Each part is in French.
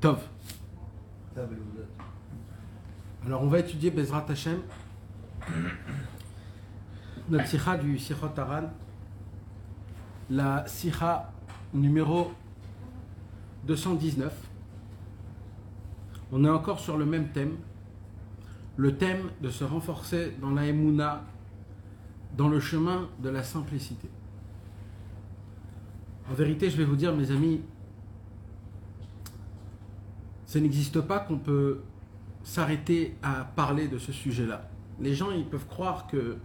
Tov. Alors on va étudier Bezrat Hashem, notre sikha du Sichot Aran, la sikha numéro 219. On est encore sur le même thème, le thème de se renforcer dans la Emouna, dans le chemin de la simplicité. En vérité, je vais vous dire, mes amis, ça n'existe pas qu'on peut s'arrêter à parler de ce sujet-là. Les gens, ils peuvent croire que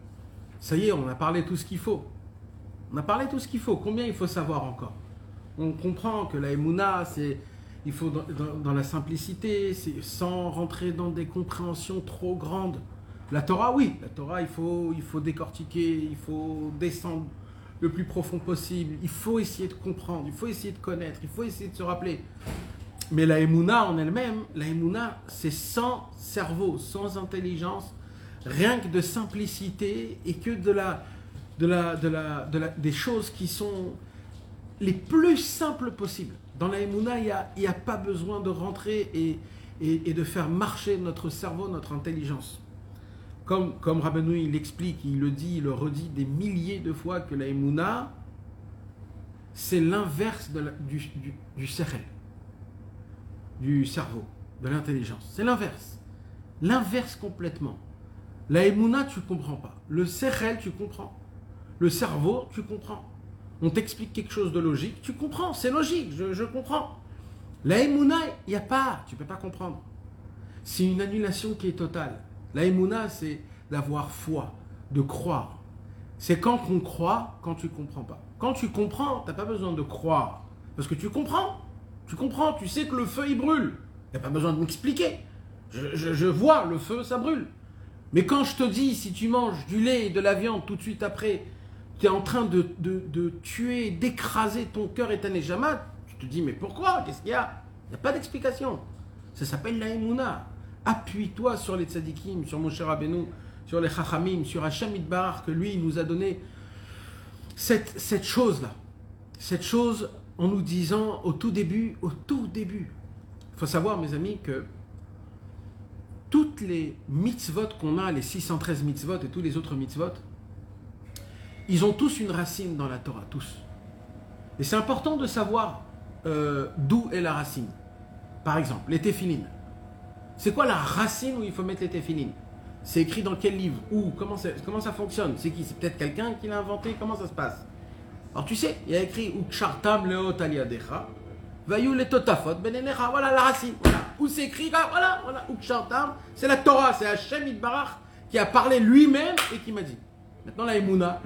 ça y est, on a parlé tout ce qu'il faut. On a parlé tout ce qu'il faut. Combien il faut savoir encore? On comprend que la Emouna, c'est il faut dans, la simplicité, sans rentrer dans des compréhensions trop grandes. La Torah, oui, la Torah, il faut, il faut décortiquer, il faut descendre le plus profond possible. Il faut essayer de comprendre, il faut essayer de connaître, il faut essayer de se rappeler. Mais la Emouna en elle-même, la Emouna, c'est sans cerveau, sans intelligence, rien que de simplicité et que de la, de la, de la, de la, des choses qui sont les plus simples possibles. Dans la Emouna, il n'y a, a pas besoin de rentrer et, et, de faire marcher notre cerveau, notre intelligence. Comme, comme Rabbeinu, il il le dit, il le redit des milliers de fois que la Emouna, c'est l'inverse du, du, du cerveau, de l'intelligence. C'est l'inverse. L'inverse complètement. La Emouna, tu comprends pas. Le sechel, tu comprends. Le cerveau, tu comprends. On t'explique quelque chose de logique, tu comprends, c'est logique, je, comprends. La Emouna, il n'y a pas, tu peux pas comprendre. C'est une annulation qui est totale. La Emouna, c'est d'avoir foi, de croire. C'est quand on croit, quand tu comprends pas. Quand tu comprends, tu n'as pas besoin de croire. Parce que tu comprends. Tu comprends, tu sais que le feu, il brûle. Il n'y a pas besoin de m'expliquer. Je, vois, le feu, ça brûle. Mais quand je te dis, si tu manges du lait et de la viande tout de suite après, tu es en train de, tuer, d'écraser ton cœur et ta nejama, tu te dis, mais pourquoi? Qu'est-ce qu'il y a? Il n'y a pas d'explication. Ça s'appelle la Emouna. Appuie-toi sur les tzadikim, sur Moshe Rabbeinu, sur les chachamim, sur Hacham Idbar, que lui, il nous a donné cette, cette chose-là. Cette chose en nous disant au tout début, au tout début. Il faut savoir, mes amis, que toutes les mitzvot qu'on a, les 613 mitzvot et tous les autres mitzvot, ils ont tous une racine dans la Torah, tous. Et c'est important de savoir euh, d'où est la racine. Par exemple, les téphilines. C'est quoi la racine où il faut mettre les téphilines? C'est écrit dans quel livre? Où? Comment, comment ça fonctionne? C'est qui? C'est peut-être quelqu'un qui l'a inventé? Comment ça se passe? Alors tu sais, il y a écrit Ukshartam vayu le totafot benenecha. Voilà la racine. Où c'est écrit là Voilà, voilà. Ukshartam, c'est la Torah, c'est Hachem Idbarach qui a parlé lui-même et qui m'a dit. Maintenant la Emouna,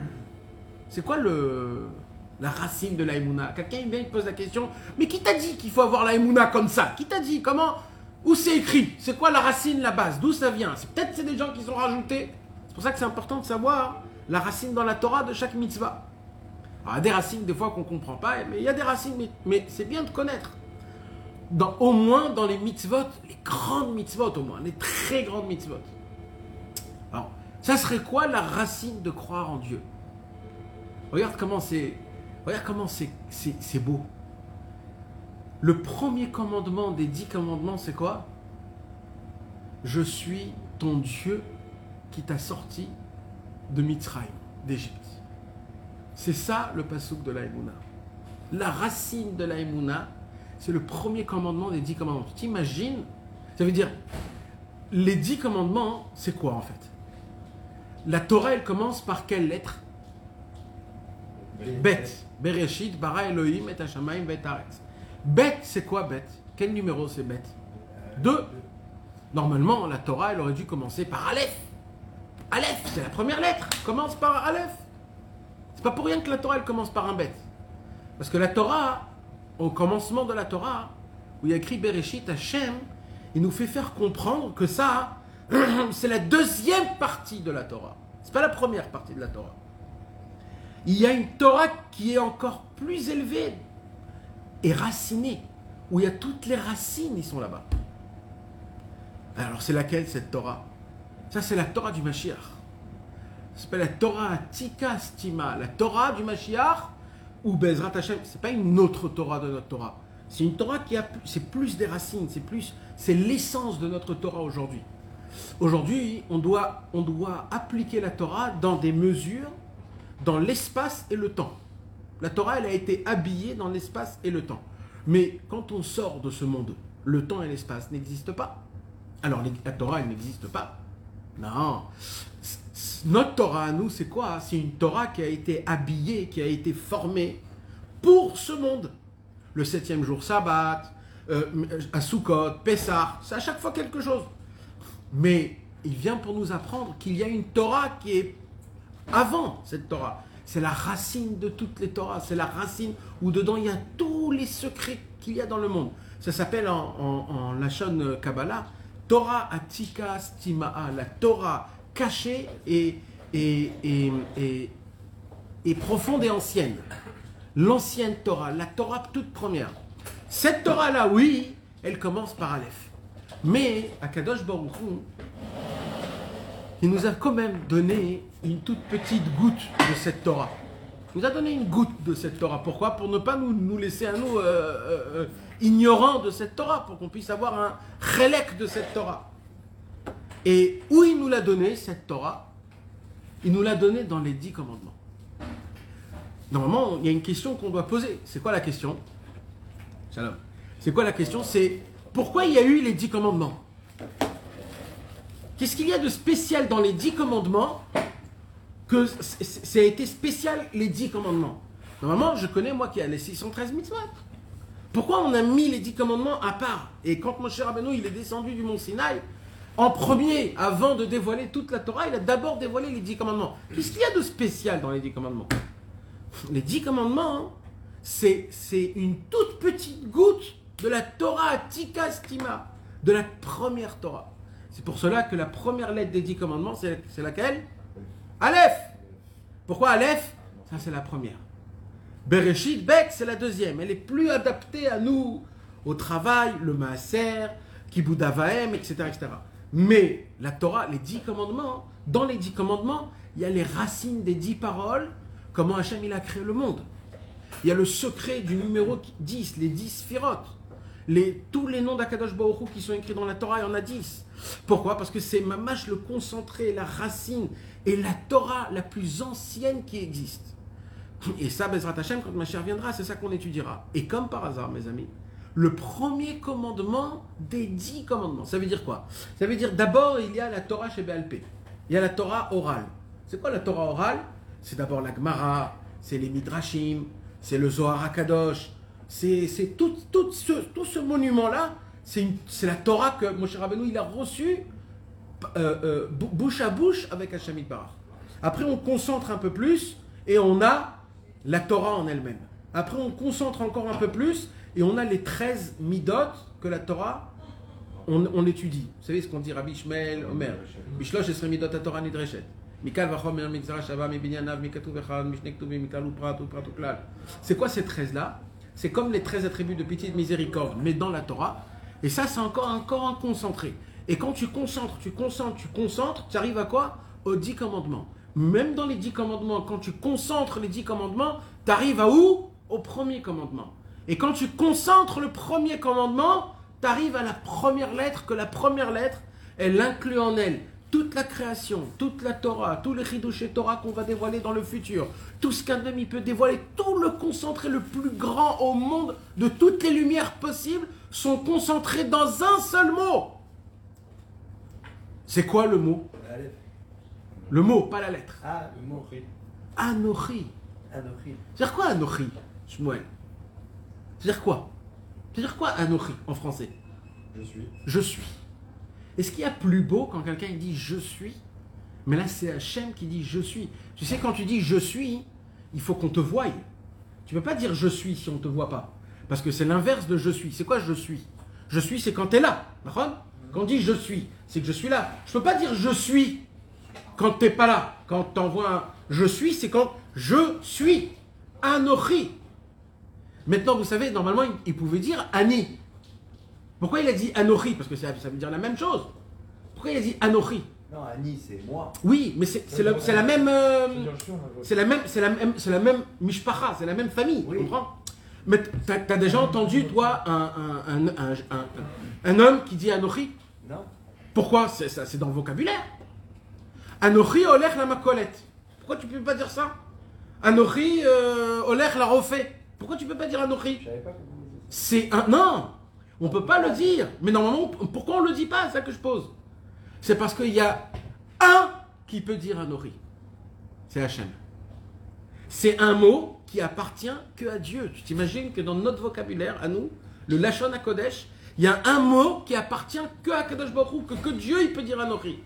c'est quoi le, la racine de la Emouna? Quelqu'un vient, il pose la question, mais qui t'a dit qu'il faut avoir la Emouna comme ça? Qui t'a dit? Comment? Où c'est écrit? C'est quoi la racine, la base? D'où ça vient? Peut-être c'est des gens qui sont rajoutés. C'est pour ça que c'est important de savoir la racine dans la Torah de chaque mitzvah. Il y a des racines des fois qu'on ne comprend pas, mais il y a des racines, mais, c'est bien de connaître. Dans, au moins dans les mitzvot, les grandes mitzvot au moins, les très grandes mitzvot. Alors, ça serait quoi la racine de croire en Dieu? Regarde comment c'est, regarde comment c'est beau. Le premier commandement des dix commandements, c'est quoi? Je suis ton Dieu qui t'a sorti de Mitzrayim, d'Égypte. C'est ça le pasouk de l'Aïmouna. La racine de l'Aïmouna, c'est le premier commandement des dix commandements. Tu t'imagines? Ça veut dire, les dix commandements, c'est quoi en fait? La Torah, elle commence par quelle lettre? Bet. Bereshit, bara Elohim, et Hashamayim, bet Aretz. Bet, c'est quoi Bet? Quel numéro c'est Bet? Deux. Normalement, la Torah, elle aurait dû commencer par Aleph. Aleph, c'est la première lettre. Commence par Aleph. C'est pas pour rien que la Torah, commence par un Bet. Parce que la Torah, au commencement de la Torah, où il y a écrit Bereshit, Hashem, il nous fait faire comprendre que ça, c'est la deuxième partie de la Torah. C'est pas la première partie de la Torah il y a une Torah qui est encore plus élevée et racinée, où il y a toutes les racines, ils sont là-bas. Alors c'est laquelle cette Torah? Ça c'est la Torah du Mashiach. Ça s'appelle la Torah Atika Stima, la Torah du Mashiach, ou Bezrat Hashem, c'est pas une autre Torah de notre Torah. C'est une Torah qui a, c'est plus des racines, c'est plus, c'est l'essence de notre Torah aujourd'hui. Aujourd'hui, on doit, on doit appliquer la Torah dans des mesures, dans l'espace et le temps. La Torah, elle a été habillée dans l'espace et le temps. Mais quand on sort de ce monde, le temps et l'espace n'existent pas. Alors la Torah, elle n'existe pas. Non. Notre Torah à nous, c'est quoi? C'est une Torah qui a été habillée, qui a été formée pour ce monde. Le septième jour, Sabbat, euh, à Sukkot, Pessah, c'est à chaque fois quelque chose. Mais il vient pour nous apprendre qu'il y a une Torah qui est avant cette Torah. C'est la racine de toutes les Torahs. C'est la racine où dedans il y a tous les secrets qu'il y a dans le monde. Ça s'appelle en, en, Lachon Kabbalah Torah Atika Stimaa, la Torah cachée et, et, et, et, profonde et ancienne. L'ancienne Torah, la Torah toute première. Cette Torah-là, oui, elle commence par Aleph. Mais Akadosh Baruch il nous a quand même donné une toute petite goutte de cette Torah. Il nous a donné une goutte de cette Torah. Pourquoi? Pour ne pas nous, nous laisser à nous euh, euh, euh, ignorants de cette Torah, pour qu'on puisse avoir un relèque de cette Torah. Et où il nous l'a donné, cette Torah? Il nous l'a donné dans les dix commandements. Normalement, il y a une question qu'on doit poser. C'est quoi la question? Shalom. C'est quoi la question? C'est pourquoi il y a eu les dix commandements? Qu'est-ce qu'il y a de spécial dans les dix commandements que ça a été spécial les dix commandements? Normalement, je connais moi qui a les 613 mitzvot. Pourquoi on a mis les dix commandements à part? Et quand Moshe Rabbeinu il est descendu du mont Sinaï, en premier, avant de dévoiler toute la Torah, il a d'abord dévoilé les dix commandements. Qu'est-ce qu'il y a de spécial dans les dix commandements Les dix commandements, c'est une toute petite goutte de la Torah Tikastima, de la première Torah. C'est pour cela que la première lettre des dix commandements, c'est laquelle Aleph. Pourquoi Aleph? Ça, c'est la première. Bereshit, Bet, c'est la deuxième. Elle est plus adaptée à nous, au travail, le Maaser, Kibudavaem, etc., etc. Mais la Torah, les dix commandements, dans les dix commandements, il y a les racines des dix paroles, comment Hachem il a créé le monde. Il y a le secret du numéro 10, les dix sphirotes. Les, tous les noms d'Akadosh Baruch qui sont écrits dans la Torah, il y en a dix. Pourquoi? Parce que c'est mamash le concentré, la racine et la Torah la plus ancienne qui existe. Et ça, Bezrat Hashem, quand ma chère viendra, c'est ça qu'on étudiera. Et comme par hasard, mes amis, le premier commandement des dix commandements, ça veut dire quoi? Ça veut dire d'abord, il y a la Torah chez BLP. Il y a la Torah orale. C'est quoi la Torah orale? C'est d'abord la Gemara, c'est les Midrashim, c'est le Zohar HaKadosh, c'est tout, tout, ce, tout ce monument-là c'est la Torah que Moshe Rabbeinu il a reçue euh, euh, bouche à bouche avec Hachamid Barach. Après, on concentre un peu plus et on a la Torah en elle-même. Après, on concentre encore un peu plus et on a les 13 midot que la Torah, on, étudie. Vous savez ce qu'on dit Rabbi Ishmael, Omer. Bishlosh esre midot à Torah nidreshet. Mikal vachom migzara shava mibinyanav mikatu vechad mishnek tuvi mikalu prat prat klal. C'est quoi ces 13 là C'est comme les 13 attributs de pitié et de miséricorde, mais dans la Torah. Et ça, c'est encore, encore un concentré. Et quand tu concentres, tu concentres, tu concentres, tu arrives à quoi? Aux dix commandements. Même dans les dix commandements, quand tu concentres les dix commandements, tu arrives à où? Au premier commandement. Et quand tu concentres le premier commandement, tu arrives à la première lettre, que la première lettre, elle inclut en elle toute la création, toute la Torah, tous les et Torah qu'on va dévoiler dans le futur, tout ce qu'un homme peut dévoiler, tout le concentré le plus grand au monde de toutes les lumières possibles sont concentrés dans un seul mot. C'est quoi le mot? Le mot, pas la lettre. Ah, le mot. Anochi. Anochi. C'est-à-dire quoi Anochi, Shmuel C'est-à-dire quoi? C'est-à-dire quoi Anochi en français? Je suis. Je suis. Est-ce qu'il y a plus beau quand quelqu'un dit je suis? Mais là, c'est Hachem qui dit je suis. Tu sais, quand tu dis je suis, il faut qu'on te voie. Tu ne peux pas dire je suis si on ne te voit pas. Parce que c'est l'inverse de je suis. C'est quoi je suis? Je suis, c'est quand tu es là. Quand on dit je suis, c'est que je suis là. Je ne peux pas dire je suis quand tu n'es pas là. Quand tu envoies un je suis, c'est quand je suis. Anochi. Maintenant, vous savez, normalement, il pouvait dire Ani. Pourquoi il a dit Anochi? Parce que ça, veut dire la même chose. Pourquoi il a dit Anochi? Non, Ani, c'est moi. Oui, mais c'est la, même. c'est la même. C'est la même. C'est la même mishpacha, c'est la même famille. Tu comprends? Mais t'as as déjà entendu, toi, un, un, un, un, un- un homme qui dit Anochi? Non Pourquoi? C'est dans le vocabulaire. Anochi olech la makolette. Pourquoi tu peux pas dire ça? Anochi euh, olech la refait. Pourquoi tu peux pas dire Anochi C'est un. Non On peut pas le dire. Mais normalement, pourquoi on le dit pas C'est ça que je pose. C'est parce qu'il y a un qui peut dire Anochi. C'est Hachem. C'est un mot qui appartient que à Dieu. Tu t'imagines que dans notre vocabulaire, à nous, le Lachon à Kodesh, il y a un mot qui appartient que à Kadosh Baruch Hu, que, que Dieu il peut dire Anochi.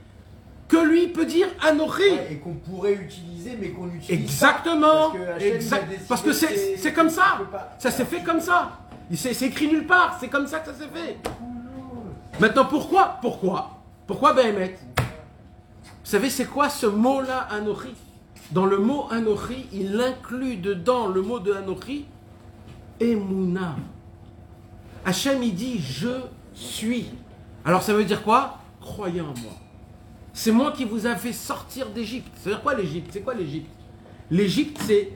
Que lui peut dire Anochi. Ouais, Et qu'on pourrait utiliser, mais qu'on utilise Exactement. pas, parce que Exact. Parce c'est comme ça. Ça s'est fait comme ça. C'est écrit nulle part. C'est comme ça que ça s'est fait. Maintenant, pourquoi? Pourquoi? Pourquoi Behemet Vous savez, c'est quoi ce mot-là, Anochi? Dans le mot Anochi, il inclut dedans le mot de Anochi, Emouna. Hachem, il dit Je suis. Alors, ça veut dire quoi? Croyez en moi. C'est moi qui vous a fait sortir d'Égypte. C'est-à-dire quoi l'Égypte? C'est quoi l'Égypte? L'Égypte, c'est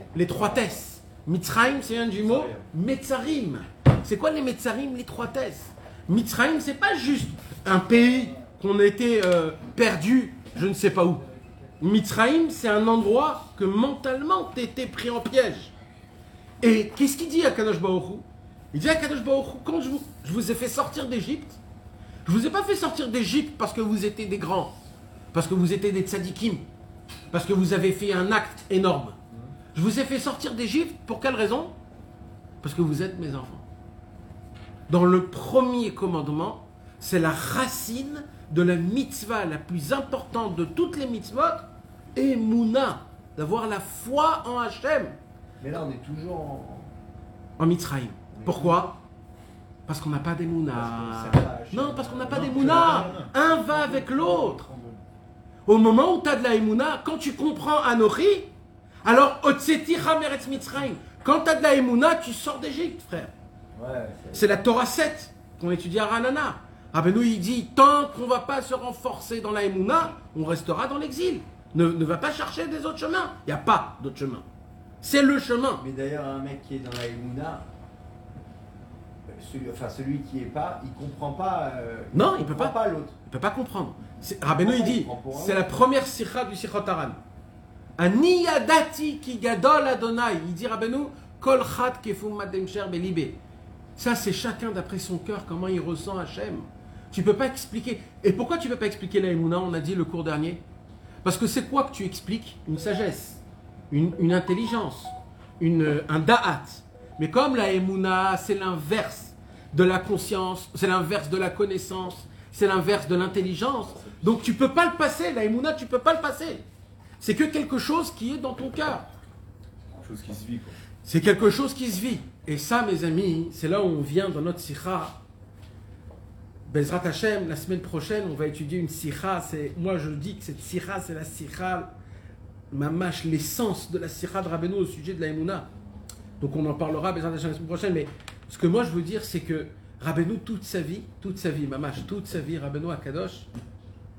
tesses. Mitzrayim, c'est un du mot Metzarim. C'est quoi les Metzarim, tesses Mitzrayim, c'est pas juste un pays qu'on était euh, perdu, je ne sais pas où. Mitzrayim, c'est un endroit que mentalement t'étais pris en piège. Et qu'est-ce qu'il dit à Kadosh Baruch Il dit à Kadosh Baruch quand je vous, je vous ai fait sortir d'Égypte, je vous ai pas fait sortir d'Égypte parce que vous étiez des grands, parce que vous étiez des tzadikim, parce que vous avez fait un acte énorme. Je vous ai fait sortir d'Égypte pour quelle raison? Parce que vous êtes mes enfants. Dans le premier commandement, c'est la racine de la mitzvah la plus importante de toutes les mitzvot, et Mouna, d'avoir la foi en Hachem, Mais là, on est toujours en. en Mitzrayim. Pourquoi? Parce qu'on n'a pas des Mouna. Non, parce qu'on n'a pas des Mouna. Un va avec l'autre. Au moment où tu as de la Emouna, quand tu comprends Anochi, alors Otseti Meretz Mitzrayim. Quand tu as de la Emouna, tu sors d'Égypte, frère. Ouais, C'est la Torah 7 qu'on étudie à Ranana. Rabbeinu, il dit tant qu'on va pas se renforcer dans la Emouna, on restera dans l'exil. Ne, ne va pas chercher des autres chemins. Il n'y a pas d'autre chemin. C'est le chemin. Mais d'ailleurs, un mec qui est dans la Emouna, euh, celui, enfin celui qui est pas, il comprend pas. euh, Non, il peut comprend pas. pas l'autre. Il ne peut pas comprendre. Rabbeinu, il dit, c'est la première sikha du Sichot Haran. Aniyadati ki gadol Adonai. Il dit Rabbeinu, kol chat kefum belibé. Ça, c'est chacun d'après son cœur, comment il ressent Hachem. Tu peux pas expliquer. Et pourquoi tu peux pas expliquer la Emouna? On a dit le cours dernier. Parce que c'est quoi que tu expliques? Une sagesse, une, une intelligence, une, un da'at. Mais comme la Emouna, c'est l'inverse de la conscience, c'est l'inverse de la connaissance, c'est l'inverse de l'intelligence. Donc tu peux pas le passer, la Emouna, tu peux pas le passer. C'est que quelque chose qui est dans ton cœur. Chose qui se vit, quoi. C'est quelque chose qui se vit. Et ça, mes amis, c'est là où on vient dans notre sikha. Bezrat Hashem, la semaine prochaine, on va étudier une sikha. C'est, moi, je dis que cette sikha, c'est la sikha, mamash, l'essence de la sikha de Rabbeinu au sujet de la Emouna. Donc on en parlera, Bezrat Hashem, la semaine prochaine. Mais ce que moi, je veux dire, c'est que Rabbeinu, toute sa vie, toute sa vie, mamash, toute sa vie, Rabbeinu à Kadosh,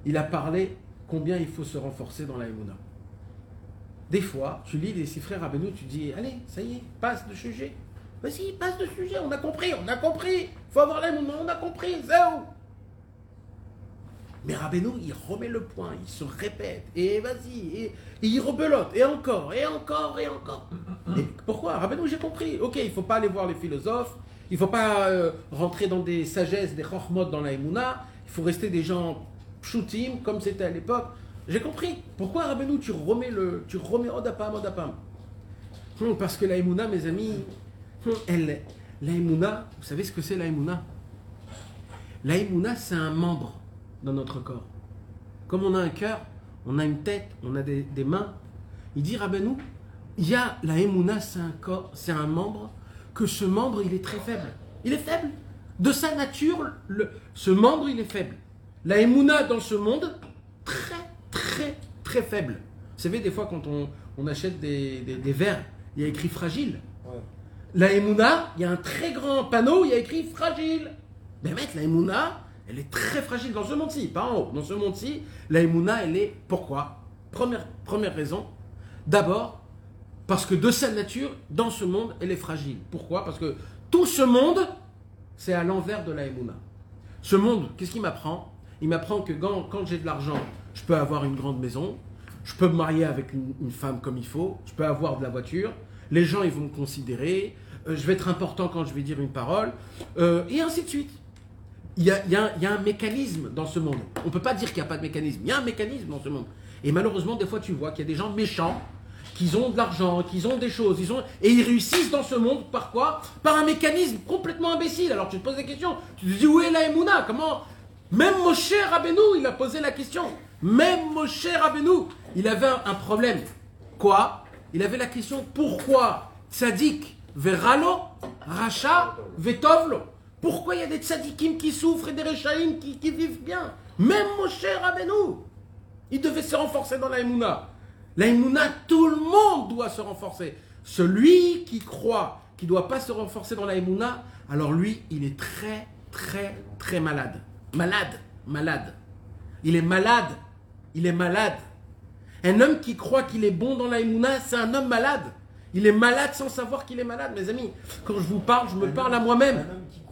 il a parlé combien il faut se renforcer dans la Emouna. Des fois, tu lis les frères Rabbeinu, tu dis, allez, ça y est, passe de sujet. Vas-y, passe de sujet, on a compris, on a compris. faut avoir les moments, on a compris, zéro. Mais Rabbeinu, il remet le point, il se répète, et vas-y, et, il rebelote, et encore, et encore, et encore. Et pourquoi? Rabbeinu, j'ai compris. Ok, il faut pas aller voir les philosophes, il faut pas euh, rentrer dans des sagesses, des chormot dans la Emouna, il faut rester des gens pshutim, comme c'était à l'époque. J'ai compris. Pourquoi Rabbeinu, tu remets le, tu remets Odapam, Odapam Hum, Parce que la Emouna, mes amis, hum, elle, la Emouna, vous savez ce que c'est la Emouna? La Emouna, c'est un membre dans notre corps. Comme on a un cœur, on a une tête, on a des, des mains. Il dit Rabbeinu, il y a la Emouna, c'est un corps, c'est un membre, que ce membre, il est très faible. Il est faible. De sa nature, le, ce membre, il est faible. La Emouna dans ce monde, très, très, très faible. Vous savez, des fois, quand on, on achète des, des, des verres, il y a écrit fragile. Ouais. La Emouna, il y a un très grand panneau, il y a écrit fragile. Mais mec, la Emouna, elle est très fragile dans ce monde-ci, pas en haut. Dans ce monde-ci, la Emouna, elle est. Pourquoi? Première, première raison. D'abord, Parce que de sa nature, dans ce monde, elle est fragile. Pourquoi? Parce que tout ce monde, c'est à l'envers de la Emouna. Ce monde, qu'est-ce qu'il m'apprend? Il m'apprend que quand, j'ai de l'argent, je peux avoir une grande maison, je peux me marier avec une, femme comme il faut, je peux avoir de la voiture, les gens ils vont me considérer, euh, je vais être important quand je vais dire une parole, euh, et ainsi de suite. Il y, a, il y a un mécanisme dans ce monde. On ne peut pas dire qu'il n'y a pas de mécanisme. Il y a un mécanisme dans ce monde. Et malheureusement, des fois, tu vois qu'il y a des gens méchants, qu'ils ont de l'argent, qu'ils ont des choses, ils et ils réussissent dans ce monde par quoi? Par un mécanisme complètement imbécile. Alors tu te poses la question, tu te dis où est la Emouna Comment? Même Moshe Rabbeinu, il a posé la question. Même Moshe Rabbeinu, il avait un, problème. Quoi? Il avait la question pourquoi Tzadik veralo, racha vetovlo Pourquoi il y a des tzadikim qui souffrent et des rechaïm qui, qui vivent bien? Même Moshe Rabbeinu, il devait se renforcer dans la Emouna. La Emouna, tout le monde doit se renforcer. Celui qui croit qu'il ne doit pas se renforcer dans la Emouna, alors lui, il est très, très, très malade. Malade, malade. Il est malade. Il est malade. Un homme qui croit qu'il est bon dans la Emouna, c'est un homme malade. Il est malade sans savoir qu'il est malade, mes amis. Quand je vous parle, je me parle à moi-même.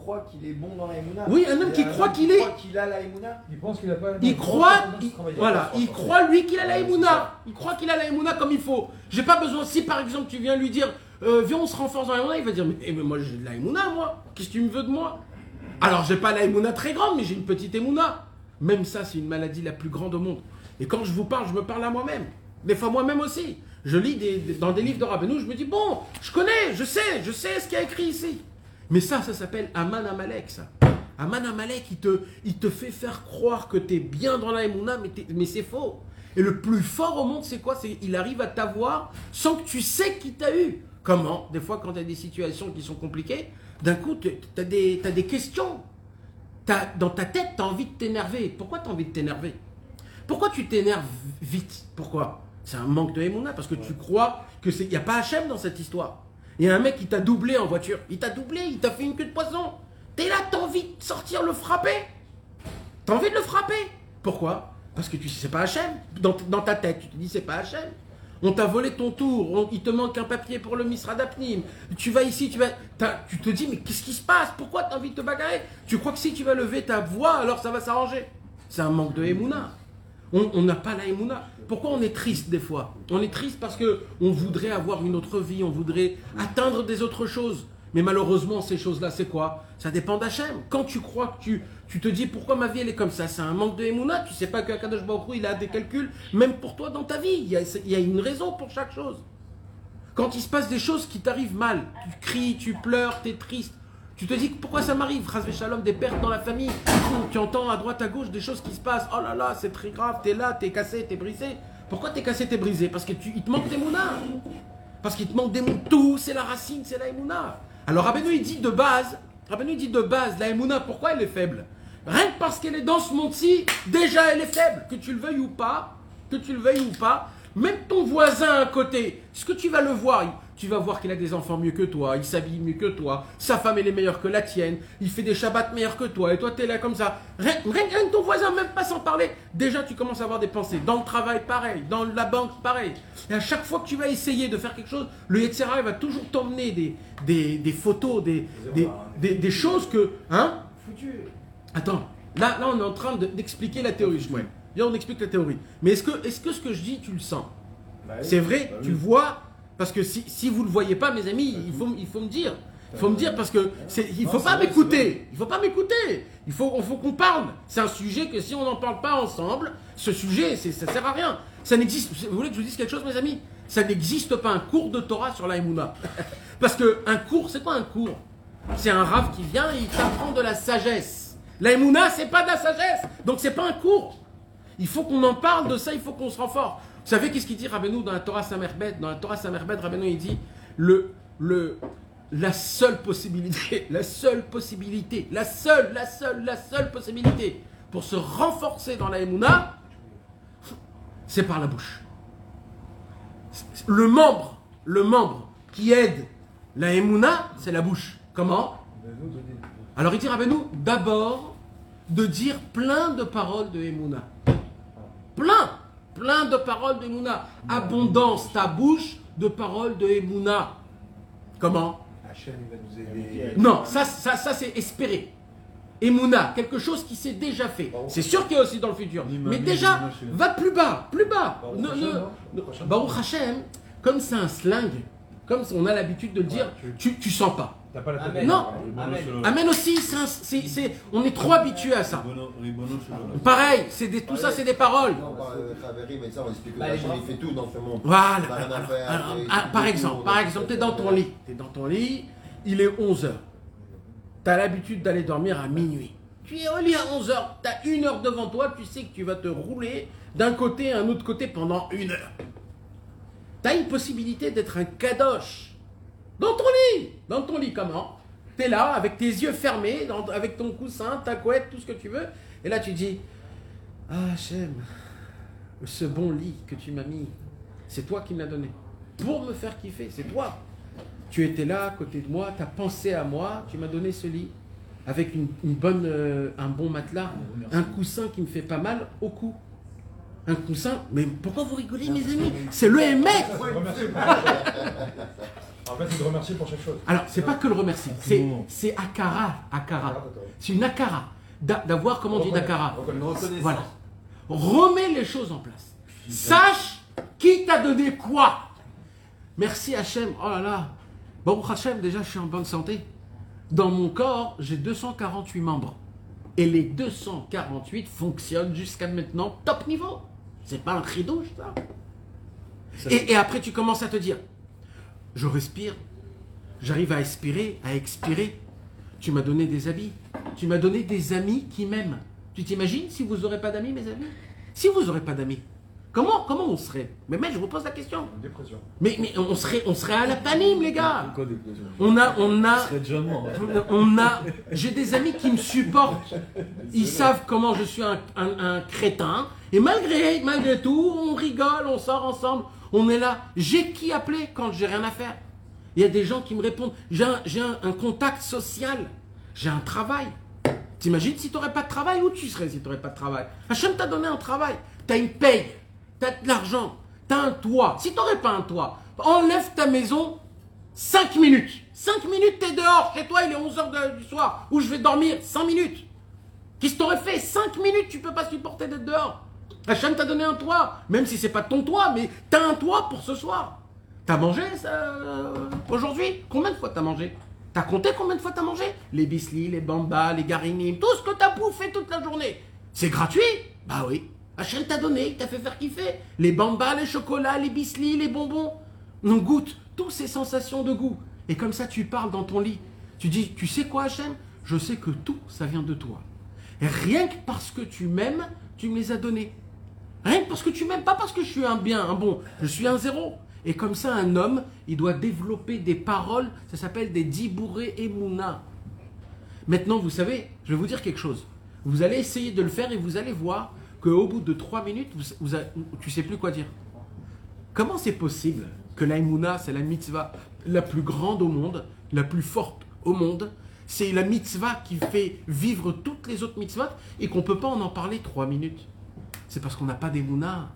Un homme qui croit qu'il est bon dans la Emouna. Oui, un homme qui croit qu'il est- qu'il a la Emouna. Il pense qu'il a pas. Il croit, il, voilà, il croit lui qu'il a la Emouna. Il croit qu'il a la Emouna comme il faut. J'ai pas besoin, si par exemple tu viens lui dire, euh, viens on se renforce dans la Emouna, il va dire, mais, eh, mais moi j'ai de la Emouna moi. Qu'est-ce que tu me veux de moi? Alors j'ai pas la Emouna très grande, mais j'ai une petite Emouna. Même ça, c'est une maladie la plus grande au monde. Et quand je vous parle, je me parle à moi-même. Des fois moi-même aussi. Je lis des- des- dans des livres de Rabbeinu, je me dis, bon, je connais, je sais, je sais ce qu'il y a écrit ici. Mais ça, ça s'appelle Aman Amalek, ça. Aman Amalek, il te, il te fait faire croire que tu es bien dans la Emouna, mais, mais c'est faux. Et le plus fort au monde, c'est quoi? C'est il arrive à t'avoir sans que tu sais qui t'a eu. Comment? Des fois, quand tu as des situations qui sont compliquées, d'un coup, tu as des, t'as des questions. T'as- dans ta tête, tu as envie de t'énerver. Pourquoi tu as envie de t'énerver? Pourquoi tu t'énerves vite? Pourquoi? C'est un manque de Emouna, parce que tu crois que c'est. Il n'y a pas Hachem dans cette histoire. Il y a un mec qui t'a doublé en voiture. Il t'a doublé, il t'a fait une queue de poisson. T'es là, t'as envie de sortir le frapper. T'as envie de le frapper. Pourquoi? Parce que tu sais, c'est pas Hachem. Dans, dans ta tête, tu te dis, c'est pas Hachem. On t'a volé ton tour, il te manque un papier pour le Misra d'Apnim. Tu vas ici, tu vas. t'as- Tu te dis, mais qu'est-ce qui se passe? Pourquoi tu as envie de te bagarrer? Tu crois que si tu vas lever ta voix, alors ça va s'arranger? C'est un manque de Emouna. On n'a pas la Emouna. Pourquoi on est triste des fois? On est triste parce que on voudrait avoir une autre vie, on voudrait atteindre des autres choses. Mais malheureusement, ces choses-là, c'est quoi? Ça dépend d'Hachem. Quand tu crois que tu, tu te dis pourquoi ma vie elle est comme ça, c'est un manque de Emouna. Tu sais pas que Akadosh il a des calculs, même pour toi dans ta vie. Il y a, il y a une raison pour chaque chose. Quand il se passe des choses qui t'arrivent mal, tu cries, tu pleures, tu es triste, tu te dis pourquoi ça m'arrive, Ras Shalom, des pertes dans la famille, tu entends à droite à gauche des choses qui se passent, oh là là, c'est très grave, t'es là, t'es cassé, t'es brisé. Pourquoi t'es cassé, t'es brisé? Parce qu'il te manque des mounas. Parce qu'il te manque des mounas. Tout, c'est la racine, c'est la Emouna. Alors Rabbeinu, il dit de base, Rabbeinu, il dit de base, la Emouna, pourquoi elle est faible? Rien que parce qu'elle est dans ce monde-ci, déjà elle est faible. Que tu le veuilles ou pas, que tu le veuilles ou pas, même ton voisin à côté, est-ce que tu vas le voir Tu vas voir qu'il a des enfants mieux que toi, il s'habille mieux que toi, sa femme elle est meilleure que la tienne, il fait des shabbats meilleurs que toi, et toi t'es là comme ça. Rien, que ton voisin, même pas sans parler, déjà tu commences à avoir des pensées. Dans le travail, pareil, dans la banque, pareil. Et à chaque fois que tu vas essayer de faire quelque chose, le Yetzirah il va toujours t'emmener des, des, des photos, des, des, des, des choses que... Hein? Foutu. Attends, là, là on est en train de- d'expliquer la théorie, Shmuel. Viens, on explique la théorie. Mais est-ce que, est-ce que ce que je dis, tu le sens Bah oui. C'est vrai, bah tu le vois Parce que si, si vous le voyez pas, mes amis, il faut, il faut me dire. Il faut me dire parce que c'est, il faut pas m'écouter. Il faut pas m'écouter. Il faut, faut qu'on parle. C'est un sujet que si on n'en parle pas ensemble, ce sujet, c'est, ça sert à rien. Ça n'existe. Vous voulez que je vous dise quelque chose, mes amis? Ça n'existe pas un cours de Torah sur la Emouna. Parce que un cours, c'est quoi un cours? C'est un rave qui vient et il t'apprend de la sagesse. La Emouna, c'est pas de la sagesse. Donc c'est pas un cours. Il faut qu'on en parle de ça, il faut qu'on se renforce. Vous savez qu'est-ce qu'il dit Rabbeinu dans la Torah Samerbet Dans la Torah Rabbeinu il dit la seule possibilité, la seule possibilité, la seule, la seule, la seule possibilité pour se renforcer dans la Emouna, c'est par la bouche. Le membre, le membre qui aide la Emouna, c'est la bouche. Comment? Alors il dit Rabbeinu, d'abord, de dire plein de paroles de Emouna. Plein, plein de paroles de Emouna. Abondance ta bouche de paroles de Emouna. Comment? Hachem, il va nous aider. Non, ça, ça, ça c'est espérer. Emouna, quelque chose qui s'est déjà fait. C'est sûr qu'il y a aussi dans le futur. Mais déjà, va plus bas, plus bas. Baruch Ne- Hashem, comme c'est un slang, comme on a l'habitude de le dire, tu, tu sens pas. T'as pas la tête. Amen. Non. Amen. Amen aussi, c'est un- c'est- c'est- on est trop habitué à ça. Pareil, c'est des, tout ça, c'est des paroles. Non, par Khaveri, mais ça, on explique que Hachem, les il fait tout dans ce monde. Voilà. Ah, par exemple, par exemple, tout, tu es dans ton lit. Tu es dans ton lit, il est 11h. Tu as l'habitude d'aller dormir à minuit. Tu es au lit à 11h. Tu as une heure devant toi. Tu sais que tu vas te rouler d'un côté à un autre côté pendant une heure. Tu as une possibilité d'être un kadosh. Dans ton lit. Dans ton lit, comment Tu es là, avec tes yeux fermés, dans- avec ton coussin, ta couette, tout ce que tu veux. Et là, tu dis Ah, Hachem, ce bon lit que tu m'as mis, c'est toi qui me l'as donné. Pour me faire kiffer, c'est toi. Tu étais là à côté de moi, tu as pensé à moi, tu m'as donné ce lit. Avec une, une bonne, euh, un bon matelas, un coussin qui me fait pas mal au cou. Un coussin, mais pourquoi vous rigolez, mes amis C'est le Remercier. En fait, c'est de remercier pour chaque chose. Alors, c'est pas que le remercier, c'est, c'est Akara. Akara. C'est une Akara. D'a- D'avoir, comment on dit reconnaître. Voilà. Remets les choses en place. Sache qui t'a donné quoi. Merci Hachem. Oh là là. Baruch Hachem, déjà, je suis en bonne santé. Dans mon corps, j'ai 248 membres. Et les 248 fonctionnent jusqu'à maintenant top niveau. C'est pas un ridouche, ça. Et, et après, tu commences à te dire je respire, j'arrive à expirer, à expirer. Tu m'as donné des habits, tu m'as donné des amis qui m'aiment. Tu t'imagines si vous n'aurez pas d'amis, mes amis? Si vous n'aurez pas d'amis, comment, comment on serait? Mais mec, je vous pose la question. Dépression. Mais, mais on, serait, on serait à la panime, les gars. Quoi dépression On a, on a, Ce serait déjà mort. on a, j'ai des amis qui me supportent. Ils savent comment je suis un, un- un crétin. Et malgré, malgré tout, on rigole, on sort ensemble. On est là. J'ai qui appeler quand j'ai rien à faire? Il y a des gens qui me répondent. J'ai un, j'ai un- un contact social. J'ai un travail. T'imagines si tu n'aurais pas de travail, où tu serais si tu n'aurais pas de travail? Hachem t'a donné un travail. Tu as une paye. Tu as de l'argent. Tu as un toit. Si tu n'aurais pas un toit, enlève ta maison 5 minutes. 5 minutes, t'es dehors. Chez toi, il est 11h du soir. Où je vais dormir 5 minutes. Qu'est-ce que t'aurais fait? 5 minutes, tu peux pas supporter d'être dehors. Hachem t'a donné un toit. Même si c'est pas ton toit, mais t'as un toit pour ce soir. T'as mangé euh, aujourd'hui? Combien de fois t'as mangé? T'as compté combien de fois t'as mangé? Les bislis, les bambas, les garinim, tout ce que t'as bouffé toute la journée. C'est gratuit? Bah oui. Hachem t'a donné, il t'a fait faire kiffer. Les bambas, les chocolats, les bislis, les bonbons. On goûte toutes ces sensations de goût. Et comme ça, tu parles dans ton lit. Tu dis, tu sais quoi, Hachem? Je sais que tout, ça vient de toi. Et rien que parce que tu m'aimes, tu me les as donnés. Rien que parce que tu m'aimes, pas parce que je suis un bien, un bon. Je suis un zéro. Et comme ça, un homme, il doit développer des paroles, ça s'appelle des dibourés et mouna. Maintenant, vous savez, je vais vous dire quelque chose. Vous allez essayer de le faire et vous allez voir qu'au bout de trois minutes, vous, vous tu sais plus quoi dire. Comment c'est possible que l'aïmouna, c'est la mitzvah la plus grande au monde, la plus forte au monde C'est la mitzvah qui fait vivre toutes les autres mitzvahs et qu'on ne peut pas en en parler trois minutes? C'est parce qu'on n'a pas d'émouna.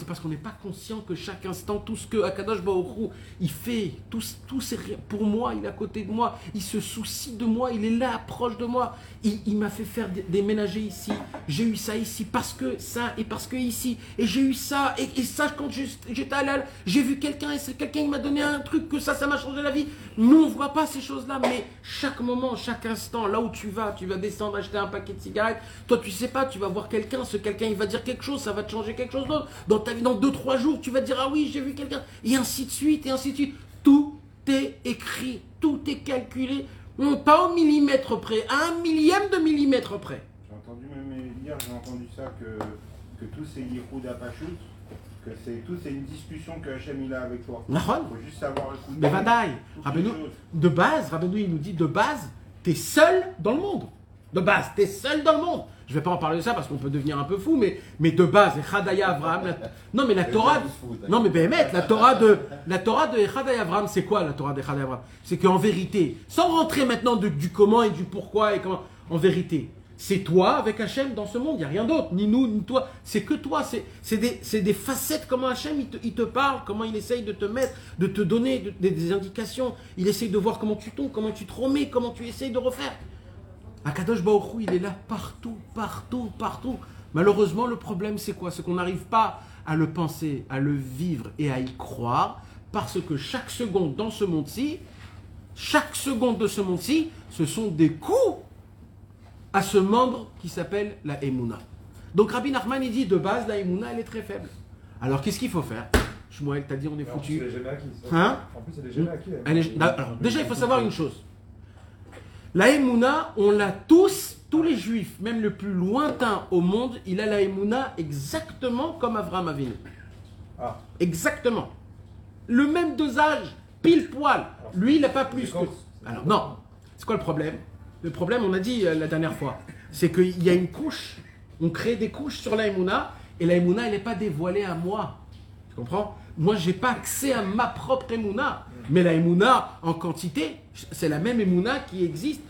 C'est parce qu'on n'est pas conscient que chaque instant, tout ce que Akadosh Hu, il fait, tout, tout c'est pour moi, il est à côté de moi, il se soucie de moi, il est là, proche de moi. Il, m'a fait faire déménager ici, j'ai eu ça ici, parce que ça, et parce que ici, et j'ai eu ça, et, et ça, quand j'étais à l'al, j'ai vu quelqu'un, et quelqu'un m'a donné un truc, que ça, ça m'a changé la vie. Nous, on ne voit pas ces choses-là, mais chaque moment, chaque instant, là où tu vas, tu vas descendre acheter un paquet de cigarettes, toi, tu sais pas, tu vas voir quelqu'un, ce quelqu'un, il va dire quelque chose, ça va te changer quelque chose d'autre. Dans ta vie, dans deux, trois jours, tu vas te dire, ah oui, j'ai vu quelqu'un, et ainsi de suite, et ainsi de suite. Tout est écrit, tout est calculé, non pas au millimètre près, à un millième de millimètre près. J'ai entendu même hier, j'ai entendu ça que, que tout c'est Yichud Apashut, que c'est tout c'est une discussion que Hachem il a avec toi. Il faut juste savoir écouter. Mais Vadaï, Rabbeinu, de base, Rabbeinu, il nous dit de base, t'es seul dans le monde. De base, t'es seul dans le monde. Je vais pas en parler de ça parce qu'on peut devenir un peu fou, mais, mais de base, Echadaya la- Non, mais la Torah. Non, mais Béhémet, la Torah de la Torah de Echadaya Abraham, c'est quoi la Torah d'Echadaya Abraham C'est qu'en vérité, sans rentrer maintenant de- du comment et du pourquoi et comment, en vérité, C'est toi avec Hachem dans ce monde, il n'y a rien d'autre, ni nous, ni toi. C'est que toi, c'est des, des facettes, comment Hachem il te, il te parle, comment il essaye de te mettre, de te donner de- des, des indications. Il essaye de voir comment tu tombes, comment tu te remets, comment tu essayes de refaire. Akadosh Hu, il est là partout, partout, partout. Malheureusement, le problème, c'est quoi? C'est qu'on n'arrive pas à le penser, à le vivre et à y croire, parce que chaque seconde dans ce monde-ci, chaque seconde de ce monde-ci, ce sont des coups à ce membre qui s'appelle la Emouna. Donc Rabbi Nachman, il dit, de base, la Emouna, elle est très faible. Alors, qu'est-ce qu'il faut faire? Shmuel t'a dit, on est Mais En plus, foutu. elle est jamais acquise. Hein? En plus, elle est jamais acquise. Elle est- alors, déjà, il faut savoir une chose. La Emouna, on l'a tous, tous les juifs, même le plus lointain au monde, il a la Emouna exactement comme Avraham Avinu. Ah. Exactement. Le même dosage, pile poil. Lui, il n'a pas plus que... Alors, non. C'est quoi le problème? Le problème, on a dit euh, la dernière fois, c'est qu'il y a une couche. On crée des couches sur la Emouna, et la Emouna, elle n'est pas dévoilée à moi. Tu comprends? Moi, j'ai pas accès à ma propre Emouna. Mais la Emouna, en quantité, c'est la même Emouna qui existe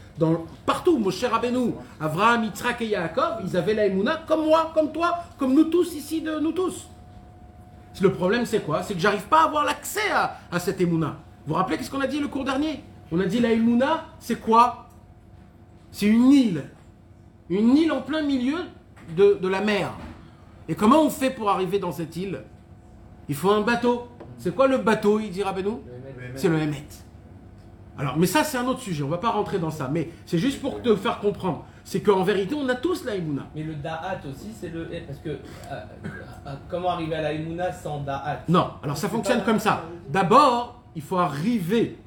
partout. Mon cher Rabbeinu, Avraham, Yitzhak et Yaakov, ils avaient la Emouna comme moi, comme toi, comme nous tous ici, de nous tous. Le problème, c'est quoi? C'est que j'arrive pas à avoir l'accès à, cette Emouna. Vous vous rappelez qu'est-ce qu'on a dit le cours dernier? On a dit la Emouna, c'est quoi? C'est une île. Une île en plein milieu de la mer. Et comment on fait pour arriver dans cette île? Il faut un bateau. C'est quoi le bateau, il dit Rabbeinu C'est le Hémet. Alors, mais ça, c'est un autre sujet. On va pas rentrer dans ça. Mais c'est juste pour te faire comprendre. C'est qu'en vérité, on a tous la Emouna. Mais le Da'at aussi, c'est le. Parce que. euh, euh, comment arriver à la Emouna sans Da'at? Non, alors ça fonctionne comme ça. D'abord, il faut arriver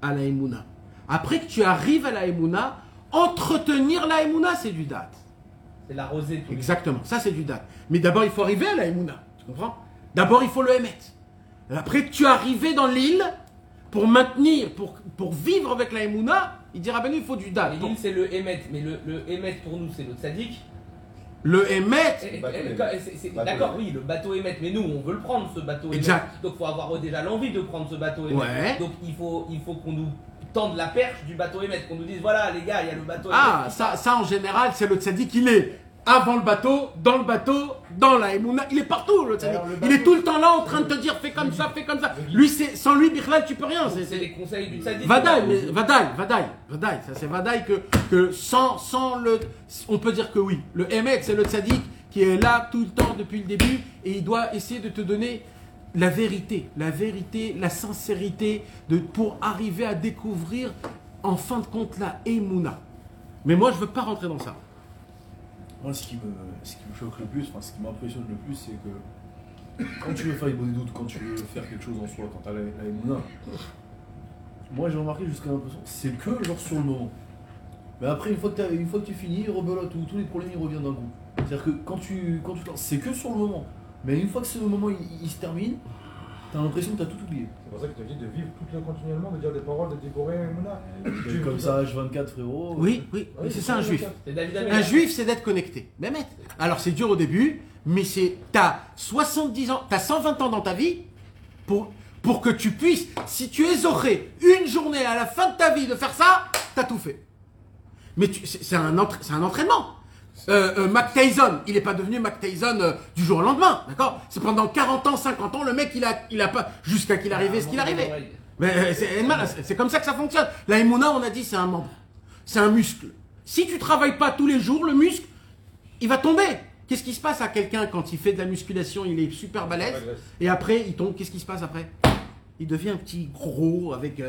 à la Emouna. Après que tu arrives à la Emouna, entretenir la Emouna, c'est du date. C'est la rosée Exactement, ça c'est du date. Mais d'abord, il faut arriver à la Emouna. Tu comprends? D'abord, il faut le Hémet. Après que tu es arrivé dans l'île, pour maintenir, pour, pour vivre avec la Emouna, il dira, ben il faut du date. L'île, c'est le Hémet. Mais le, le Hémet pour nous, c'est le Tzadik. Le Hémet. c'est- c'est- Bateau D'accord, oui, le bateau Hémet. Mais nous, on veut le prendre, ce bateau. Exact. Donc, il faut avoir déjà l'envie de prendre ce bateau Hémet. Ouais. Donc, il faut, il faut qu'on nous tende la perche du bateau Hémet. Qu'on nous dise, voilà, les gars, il y a le bateau Ah, Hémet. qui ça, ça en général, c'est le tzaddik, il est avant le bateau, dans le bateau, dans la Emouna. Il est partout, le tzaddik. Alors, le Il est tout le temps là en train de te dire fais comme ça, fais comme ça. Lui, sans lui, Bichlal, tu peux rien. C'est, les conseils du Tzadik. Vadaï, mais Vadaï, Vadaï, Vadaï. Ça, c'est Vadaï que, que sans, sans le. On peut dire que oui. Le Emet, c'est le tzaddik qui est là tout le temps depuis le début et il doit essayer de te donner la vérité, la vérité, la sincérité de, pour arriver à découvrir en fin de compte la Emouna. Mais moi, je veux pas rentrer dans ça. Moi, ce qui me, ce qui me choque le plus, enfin, ce qui m'impressionne le plus, c'est que quand tu veux faire une bonne quand tu veux faire quelque chose en soi, quand t'as la, la Emouna, moi j'ai remarqué jusqu'à l'impression, c'est que genre sur le moment. Mais après, une fois que, une fois que tu finis, rebelote, tous les problèmes ils reviennent d'un coup. C'est-à-dire que quand tu, quand tu c'est que sur le moment. Mais une fois que ce moment il se termine, t'as l'impression que t'as tout oublié. C'est pour ça qu'il te dit de vivre tout le temps continuellement, de dire des paroles de Déboré et Mouna. Et comme ça, H24, frérot. Oui, oui, oui, c'est ça un juif. Un juif, c'est d'être connecté. Mais mec, alors c'est dur au début, mais c'est t'as 70 ans, t'as 120 ans dans ta vie pour pour que tu puisses, si tu es zoré une journée à la fin de ta vie de faire ça, t'as tout fait. Mais tu- c'est c'est un entra- c'est un entraînement. Euh, euh, Mac Tyson, il n'est pas devenu Mac Tyson euh, du jour au lendemain, d'accord? C'est pendant 40 ans, 50 ans, le mec, il a, il a pas, jusqu'à qu'il arrivait ce qu'il arrivait. Mais c'est comme ça que ça fonctionne. La Emouna, on a dit, c'est un membre. C'est un muscle. Si tu travailles pas tous les jours, le muscle, il va tomber. Qu'est-ce qui se passe à quelqu'un quand il fait de la musculation, il est super balèze, et après, il tombe, qu'est-ce qui se passe après? Il devient un petit gros avec...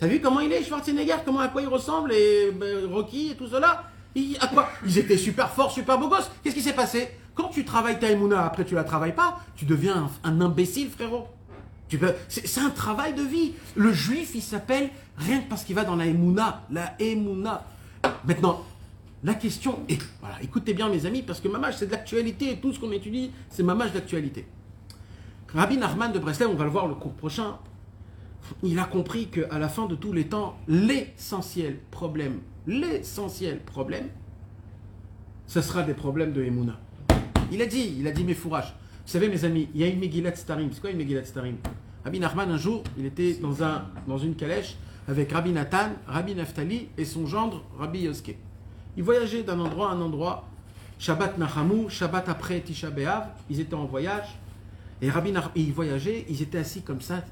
T'as vu comment il est, Schwarzenegger? Comment, à quoi il ressemble, et euh, Rocky et tout cela? Il- À quoi Ils étaient super forts, super beaux gosses. Qu'est-ce qui s'est passé Quand tu travailles ta Emouna, après tu la travailles pas, tu deviens un, imbécile, frérot. Tu peux- C'est un travail de vie. Le juif, il s'appelle rien que parce qu'il va dans la Emouna. La Emouna. Maintenant, la question est, voilà, écoutez bien mes amis, parce que Mamage, c'est de l'actualité, et tout ce qu'on étudie, c'est Mamage d'actualité. Rabbi Nachman de Breslev, on va le voir le cours prochain, il a compris qu'à la fin de tous les temps, l'essentiel problème, l'essentiel problème, ce sera des problèmes de Emouna. Il a dit, il a dit mes fourrages. Vous savez mes amis, il y a une Megillat Starim. C'est quoi une Megillat Starim? Rabbi Nachman, un jour, il était dans, un, dans une calèche avec Rabbi Nathan, Rabbi Naftali et son gendre, Rabbi Yoske. Ils voyageaient d'un endroit à un endroit. Shabbat Nahamou, Shabbat après Tisha ils étaient en voyage. Et, Rabbi Nach- ils voyageaient, ils étaient assis comme ça.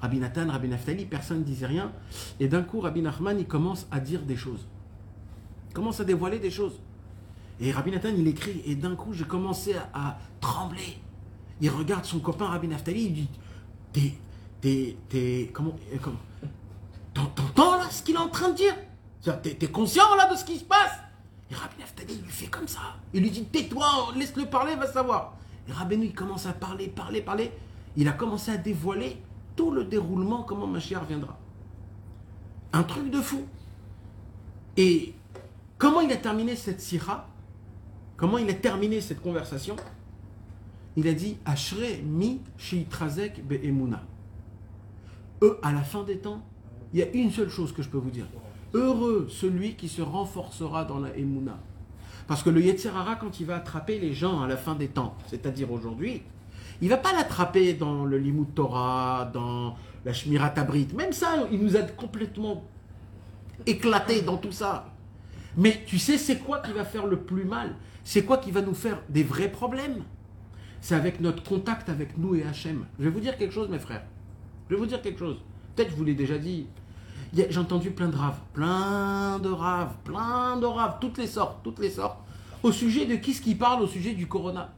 Rabbi Nathan, Rabbi Naftali, personne ne disait rien. Et d'un coup, Rabbi Nachman, il commence à dire des choses. Commence à dévoiler des choses. Et Rabbi Nathan, il écrit. Et d'un coup, j'ai commencé à, trembler. Il regarde son copain Rabbi Naftali, il dit T'es. T'es. T'es. Comment. euh, comment? T'en- T'entends là ce qu'il est en train de dire? T'es conscient là de ce qui se passe? Et Rabbi Naftali, il lui fait comme ça. Il lui dit Tais-toi, laisse-le parler, va savoir. Et Rabbeinu, il commence à parler, parler, parler. Il a commencé à dévoiler tout le déroulement, comment Mashiach viendra. Un truc de fou. Et comment il a terminé cette sira? Comment il a terminé cette conversation? Il a dit Ashre mi sheitrazek be'emuna. Eux, à la fin des temps, il y a une seule chose que je peux vous dire. Heureux celui qui se renforcera dans la emuna. Parce que le Yetzirara, quand il va attraper les gens à la fin des temps, c'est-à-dire aujourd'hui, il va pas l'attraper dans le Limud Torah, dans la Shmirat Abrit. Même ça, il nous a complètement éclaté dans tout ça. Mais tu sais, c'est quoi qui va faire le plus mal? C'est quoi qui va nous faire des vrais problèmes? C'est avec notre contact avec nous et Hachem. Je vais vous dire quelque chose, mes frères. Je vais vous dire quelque chose. Peut-être je vous l'ai déjà dit. J'ai entendu plein de raves, plein de raves, plein de raves, toutes les sortes, toutes les sortes. Au sujet de qui ce qui parle au sujet du corona.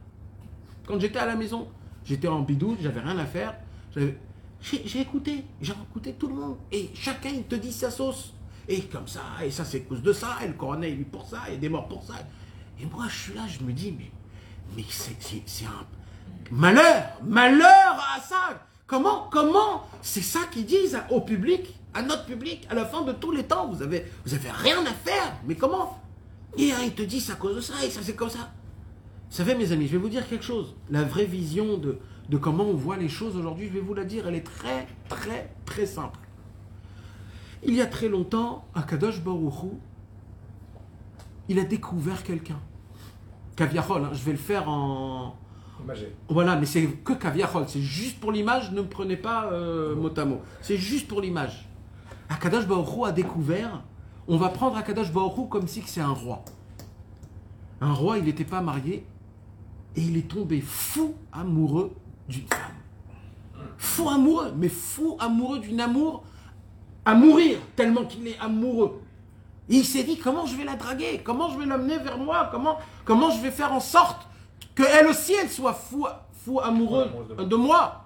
Quand j'étais à la maison, j'étais en bidou, j'avais rien à faire. j'ai écouté, j'ai écouté tout le monde. Et chacun, il te dit sa sauce. Et comme ça, et ça c'est cause de ça, et le corona il est pour ça, et des morts pour ça. Et moi je suis là, je me dis, mais, mais c'est un malheur, malheur à ça. Comment, comment, c'est ça qu'ils disent au public, à notre public, à la fin de tous les temps. Vous avez, vous avez rien à faire. Mais comment? Et un, il te dit c'est à cause de ça, et ça c'est comme ça. Vous savez, mes amis, je vais vous dire quelque chose. La vraie vision de, de comment on voit les choses aujourd'hui, je vais vous la dire, elle est très, très, très simple. Il y a très longtemps, à Kadosh Baruch Hu, il a découvert quelqu'un. Kaviarol, hein, je vais le faire en. Imagé. Voilà, mais c'est que Kaviarol, c'est juste pour l'image, ne me prenez pas euh, mot à mot. C'est juste pour l'image. Akadosh Baruch Hu a découvert, on va prendre Akadosh Baruch Hu comme si c'est un roi. Un roi, il n'était pas marié, et il est tombé fou amoureux d'une femme. Fou amoureux, mais fou amoureux d'une amour à mourir, tellement qu'il est amoureux. Et il s'est dit, comment je vais la draguer? Comment je vais l'amener vers moi? Comment, comment je vais faire en sorte qu'elle aussi, elle soit fou, fou amoureux Amoureuse de moi. de moi?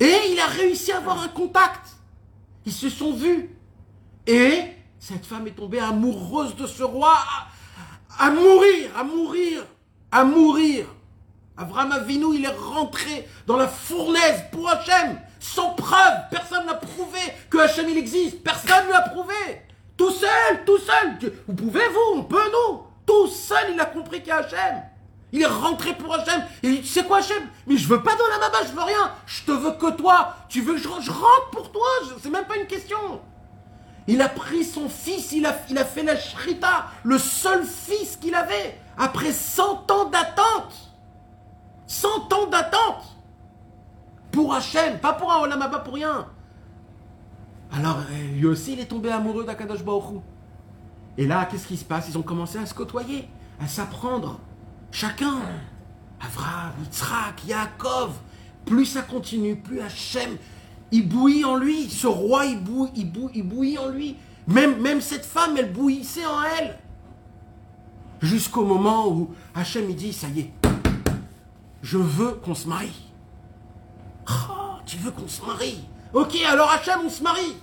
Et il a réussi à avoir un contact. Ils se sont vus. Et cette femme est tombée amoureuse de ce roi à, à mourir, à mourir, à mourir. Avram Avinu, il est rentré dans la fournaise pour Hachem, sans preuve. Personne n'a prouvé que Hachem il existe. Personne ne l'a prouvé. Tout seul, tout seul. Vous pouvez, vous, on peut, nous. Tout seul, il a compris qu'il y a Hachem. Il est rentré pour Hachem. Et il dit, tu sais quoi, Hachem? Mais je veux pas de la baba, je veux rien. Je te veux que toi. Tu veux que je, rentre pour toi C'est même pas une question. Il a pris son fils, il a, il a fait la shrita, le seul fils qu'il avait, après 100 ans d'attente. 100 ans d'attente pour Hachem, pas pour un Olam pour rien. Alors, euh, lui aussi, il est tombé amoureux d'Akadosh Baruch. Et là, qu'est-ce qui se passe? Ils ont commencé à se côtoyer, à s'apprendre. Chacun. Avraham, Yitzhak, Yaakov. Plus ça continue, plus Hachem, il bouillit en lui. Ce roi, il bouillit, il il bouillit en lui. Même, même cette femme, elle bouillissait en elle. Jusqu'au moment où Hachem, il dit, ça y est, je veux qu'on se marie. Oh, tu veux qu'on se marie? Ok, alors Hachem, on se marie.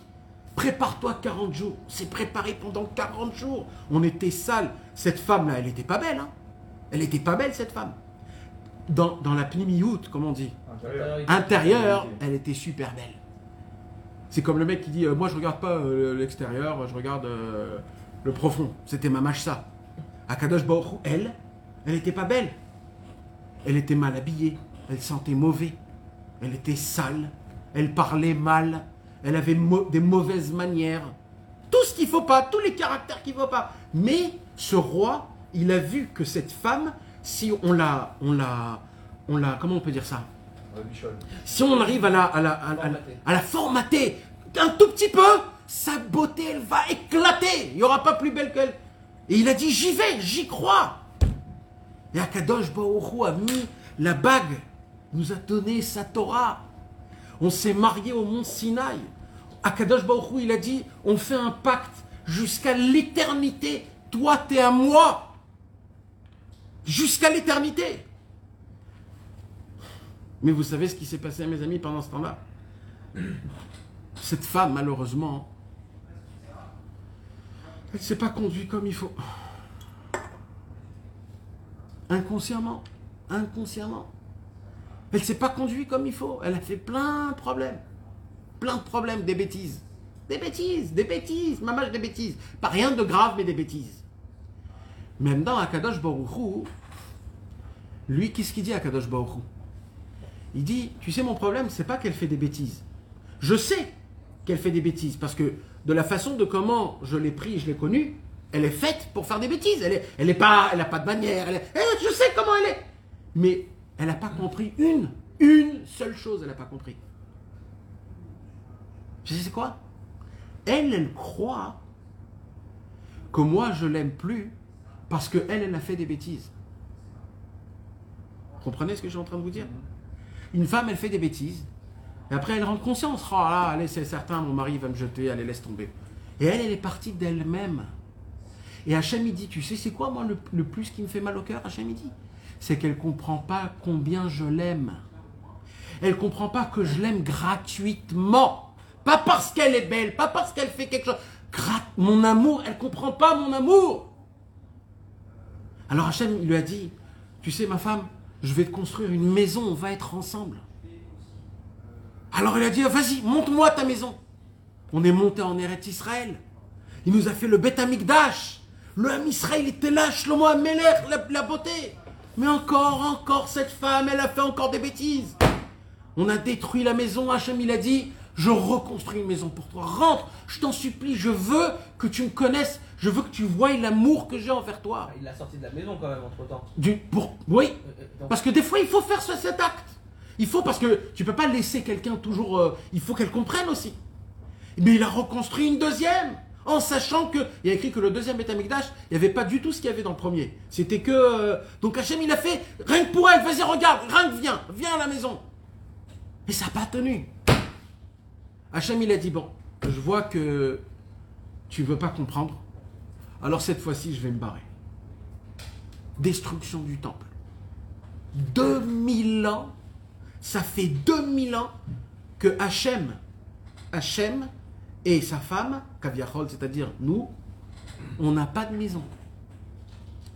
Prépare-toi 40 jours. On s'est préparé pendant 40 jours. On était sale. Cette femme-là, elle n'était pas belle. Hein elle n'était pas belle, cette femme. Dans, dans la pnimiout, comme on dit, Intérieur. intérieure, elle était super belle. C'est comme le mec qui dit euh, Moi, je regarde pas euh, l'extérieur, je regarde euh, le profond. C'était ma ça. Akadosh Baruch elle, elle n'était pas belle. Elle était mal habillée, elle sentait mauvais, elle était sale, elle parlait mal, elle avait des mauvaises manières. Tout ce qu'il faut pas, tous les caractères qu'il faut pas. Mais ce roi, il a vu que cette femme, si on la, on la, on la, comment on peut dire ça? Si on arrive à la, à la, à, la formater un tout petit peu, sa beauté, elle va éclater. Il n'y aura pas plus belle qu'elle. Et il a dit j'y vais, j'y crois. Et Akadosh Baoru a mis la bague, nous a donné sa Torah. On s'est marié au mont Sinaï. Akadosh Baoru, il a dit on fait un pacte jusqu'à l'éternité. Toi, t'es à moi. Jusqu'à l'éternité. Mais vous savez ce qui s'est passé à mes amis pendant ce temps-là? Cette femme, malheureusement, elle ne s'est pas conduite comme il faut. Inconsciemment. Inconsciemment. Elle ne s'est pas conduite comme il faut. Elle a fait plein de problèmes. Plein de problèmes, des bêtises. Des bêtises, des bêtises, mamage des bêtises. Pas rien de grave, mais des bêtises. Même dans Akadosh Baruchou, lui, qu'est-ce qu'il dit à Akadosh Baruchou Il dit, tu sais, mon problème, c'est pas qu'elle fait des bêtises. Je sais qu'elle fait des bêtises, parce que de la façon de comment je l'ai pris, je l'ai connue, elle est faite pour faire des bêtises. Elle est, elle est pas, elle pas de manière. Elle est- Eh, je sais comment elle est. Mais elle n'a pas compris une, une seule chose. Elle n'a pas compris. Je sais quoi? Elle, elle croit que moi je l'aime plus parce que elle, a fait des bêtises. Vous comprenez ce que je suis en train de vous dire? Une femme, elle fait des bêtises. Et après, elle rend conscience. Oh là, allez, c'est certain, mon mari va me jeter, allez, laisse tomber. Et elle, elle est partie d'elle-même. Et Hachem, il dit, tu sais, c'est quoi, moi, le, le plus qui me fait mal au cœur, Hachem, il dit? C'est qu'elle comprend pas combien je l'aime. Elle comprend pas que je l'aime gratuitement. Pas parce qu'elle est belle, pas parce qu'elle fait quelque chose. Mon amour, elle comprend pas mon amour. Alors Hachem, lui a dit, tu sais, ma femme, je vais te construire une maison, on va être ensemble. Alors il a dit, vas-y, monte-moi ta maison. On est monté en Eretz Israël. Il nous a fait le Beth Amikdash. Le Ham Israël était là, Shlomo Amelech, la, la beauté. Mais encore, encore, cette femme, elle a fait encore des bêtises. On a détruit la maison, Hachem, il a dit, je reconstruis une maison pour toi. Rentre, je t'en supplie, je veux que tu me connaisses, je veux que tu voies l'amour que j'ai envers toi. Il l'a sorti de la maison quand même entre temps. Du, pour, oui, parce que des fois, il faut faire ce- cet acte. Il faut, parce que tu peux pas laisser quelqu'un toujours... euh, il faut qu'elle comprenne aussi. Mais il a reconstruit une deuxième, en sachant que... Il y a écrit que le deuxième Beth Amikdash, il n'y avait pas du tout ce qu'il y avait dans le premier. C'était que... euh, donc Hachem, il a fait, rien que pour elle, vas-y, regarde, rien que viens, viens à la maison. Et ça n'a pas tenu. Hachem, il a dit, bon, je vois que tu veux pas comprendre. Alors cette fois-ci, je vais me barrer. Destruction du temple. 2000 ans, ça fait 2000 ans que Hachem, Hachem et sa femme, Kaviachol, c'est-à-dire nous, on n'a pas de maison.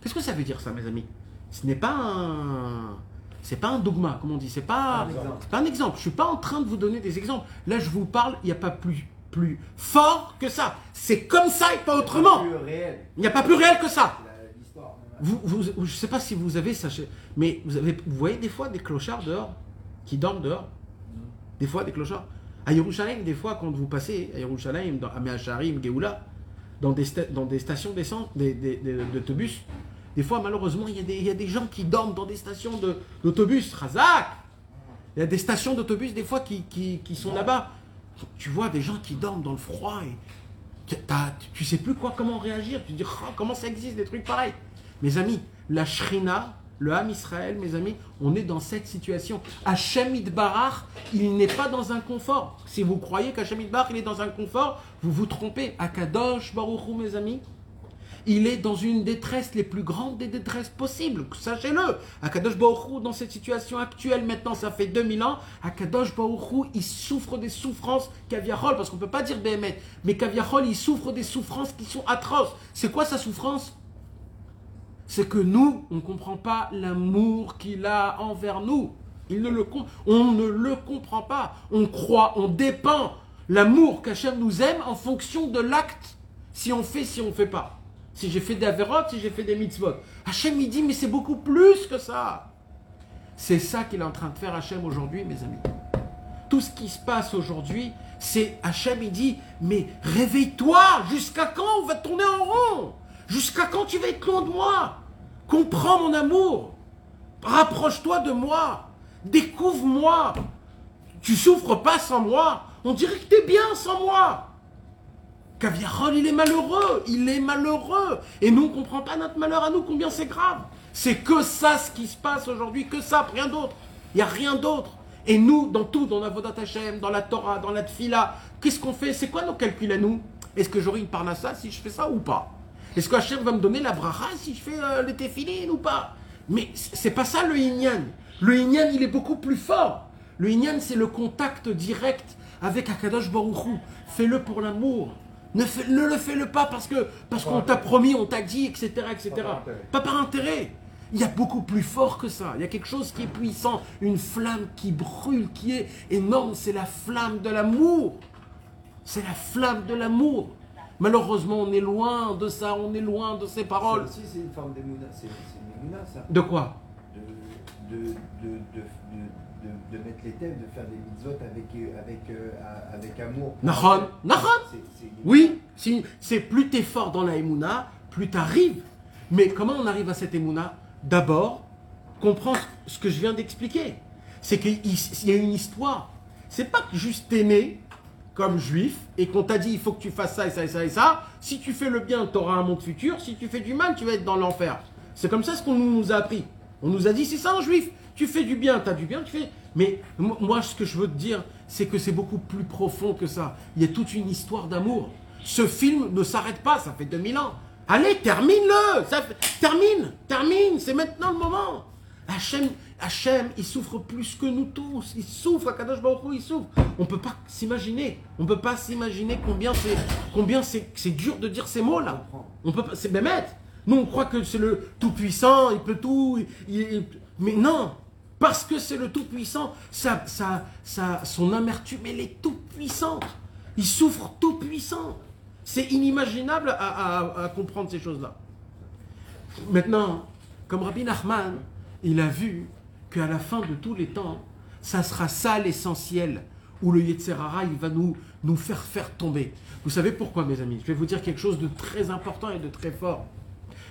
Qu'est-ce que ça veut dire ça, mes amis? Ce n'est pas un... C'est pas un dogma, comme on dit. C'est pas, c'est pas un exemple. Je suis pas en train de vous donner des exemples. Là, je vous parle, il n'y a pas plus, plus fort que ça. C'est comme ça et pas autrement. Il n'y a pas plus réel que ça. Vous, vous, je ne sais pas si vous avez ça, chez- mais vous, avez, vous voyez des fois des clochards dehors, qui dorment dehors? Des fois des clochards? À Yerushalayim, des fois, quand vous passez à Yerushalayim, dans, à Meacharim, Geoula, dans des, dans des stations d'essence, des, des- des- d'autobus, des fois, malheureusement, il y, a des, il y a des gens qui dorment dans des stations de- d'autobus. Razak Il y a des stations d'autobus, des fois, qui, qui, qui sont là-bas. Tu vois des gens qui dorment dans le froid et tu- sais plus quoi, comment réagir. Tu te dis, Ah, comment ça existe, des trucs pareils Mes amis, la Shrina, le Ham Israël, mes amis, on est dans cette situation. Hachem Idbarach, il n'est pas dans un confort. Si vous croyez qu'Hachem Idbarach, il est dans un confort, vous vous trompez. Akadosh Baruchou, mes amis, il est dans une détresse les plus grandes des détresses possibles. Sachez-le. Akadosh Baruchou, dans cette situation actuelle, maintenant, ça fait 2000 ans, Akadosh Baruchou, il souffre des souffrances Kaviahol, parce qu'on ne peut pas dire Béhémet, mais Kaviahol, il souffre des souffrances qui sont atroces. C'est quoi sa souffrance? C'est que nous, on ne comprend pas l'amour qu'il a envers nous. On ne le comprend pas. On croit, on dépend l'amour qu'Hachem nous aime en fonction de l'acte. Si on fait, si on ne fait pas. Si j'ai fait des avérotes, si j'ai fait des mitzvot. Hachem, il dit, mais c'est beaucoup plus que ça. C'est ça qu'il est en train de faire Hachem aujourd'hui, mes amis. Tout ce qui se passe aujourd'hui, c'est Hachem, il dit, mais réveille-toi, jusqu'à quand on va tourner en rond? Jusqu'à quand tu vas être loin de moi? Comprends mon amour. Rapproche-toi de moi. Découvre-moi. Tu souffres pas sans moi. On dirait que tu es bien sans moi. Kaviarol, il est malheureux, il est malheureux. Et nous, on ne comprend pas notre malheur à nous, combien c'est grave. C'est que ça ce qui se passe aujourd'hui, que ça, rien d'autre. Il n'y a rien d'autre. Et nous, dans tout, dans la Vodat Hashem, dans la Torah, dans la Tfila, qu'est-ce qu'on fait? C'est quoi nos calculs à nous? Est-ce que j'aurai une parnassa si je fais ça ou pas? Est-ce que Hachem va me donner la bracha si je fais euh, le tefillin ou pas? Mais c'est pas ça le Inyan. Le Inyan, il est beaucoup plus fort. Le Inyan, c'est le contact direct avec Akadosh Baruch Hu. Fais-le pour l'amour. Ne, fais- ne le fais-le pas parce que parce qu'on t'a promis, on t'a dit, etc., etc. Pas par intérêt. Pas par intérêt. Il y a beaucoup plus fort que ça. Il y a quelque chose qui est puissant, une flamme qui brûle, qui est énorme. C'est la flamme de l'amour. C'est la flamme de l'amour. Malheureusement, on est loin de ça, on est loin de ces Ça paroles. aussi, c'est une forme d'émouna. C'est c'est une ça. De quoi? De, de, de, de, mettre les thèmes, de faire des mitzvot avec, euh, avec, euh, avec amour. Nahon, Nahon. Oui, c'est plus t'es fort dans la Emouna, plus t'arrives. Mais comment on arrive à cette Emouna D'abord, comprends ce que je viens d'expliquer. C'est qu'il il y a une histoire. C'est pas juste né comme juif et qu'on t'a dit il faut que tu fasses ça et ça et ça et ça. Si tu fais le bien, tu auras un monde futur. Si tu fais du mal, tu vas être dans l'enfer. C'est comme ça ce qu'on nous a appris. On nous a dit c'est ça un juif. Tu fais du bien, tu as du bien, tu fais. Mais mo- moi, ce que je veux te dire, c'est que c'est beaucoup plus profond que ça. Il y a toute une histoire d'amour. Ce film ne s'arrête pas, ça fait 2000 ans. Allez, termine-le Termine Termine C'est maintenant le moment Hachem, Hachem, il souffre plus que nous tous. Il souffre, Akadosh Baruch il souffre. On peut pas s'imaginer. On peut pas s'imaginer combien c'est combien c'est dur de dire ces mots-là. On peut pas. C'est Bémet. Nous, on croit que c'est le tout-puissant, il peut tout. mais non Parce que c'est le tout-puissant, ça, ça, ça, son amertume, elle est toute-puissante. Il souffre tout-puissant. C'est inimaginable à- à comprendre ces choses-là. Maintenant, comme Rabbi Nachman, il a vu qu'à la fin de tous les temps, ça sera ça l'essentiel, où le Yetzerara, il va nous, nous faire faire tomber. Vous savez pourquoi, mes amis? Je vais vous dire quelque chose de très important et de très fort.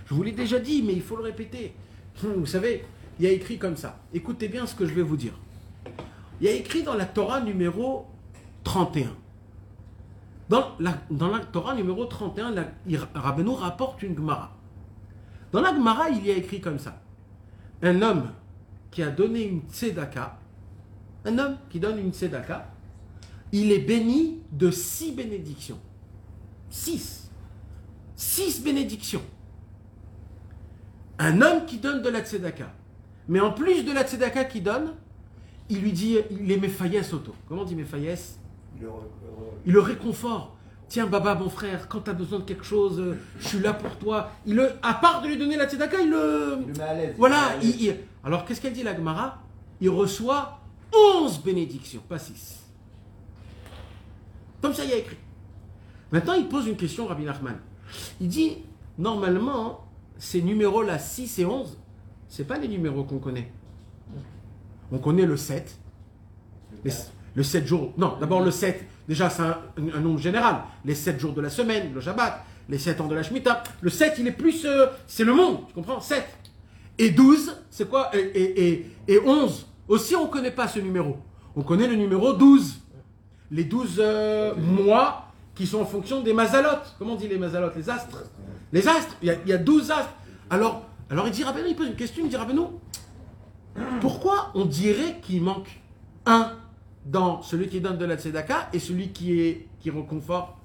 Je vous l'ai déjà dit, mais il faut le répéter. Hum, Vous savez, il y a écrit comme ça. Écoutez bien ce que je vais vous dire. Il y a écrit dans la Torah numéro 31. Dans la, dans la Torah numéro 31, la, il- Rabbeinu rapporte une Gemara. Dans la Gemara, il y a écrit comme ça. Un homme qui a donné une tzedaka, un homme qui donne une tzedaka, il est béni de six bénédictions. Six. Six bénédictions. Un homme qui donne de la tzedaka. Mais en plus de la tzedaka qu'il donne, il lui dit, il est Mephayes auto. Comment on dit le- il le réconfort. Tiens, Baba, mon frère, quand tu as besoin de quelque chose, euh, je suis là pour toi. Il le, à part de lui donner la tzedaka, il le. il le met à l'aise. Voilà. Il- alors, qu'est-ce qu'elle dit, la Gemara? Il reçoit 11 bénédictions, pas 6. Comme ça, il y a écrit. Maintenant, il pose une question, Rabbi Nachman. Il dit normalement, ces numéros-là, 6 et 11, c'est pas les numéros qu'on connaît. On connaît le 7, les- le 7 jours. Non, d'abord le 7, déjà c'est un, un nombre général. Les 7 jours de la semaine, le Shabbat, les 7 ans de la Shemitah. Le 7, il est plus. euh, c'est le monde, tu comprends? 7. Et 12, c'est quoi et, et, et, et 11, aussi on ne connaît pas ce numéro. On connaît le numéro 12. Les 12 euh, mois qui sont en fonction des mazalotes. Comment on dit les mazalotes? Les astres? Les astres. Il y a, il y a 12 astres. Alors, alors il dit Rabbeinu, il pose une question, il dit Rabbeinu, pourquoi on dirait qu'il manque un dans celui qui donne de la tzedaka et celui qui, est, qui reconforte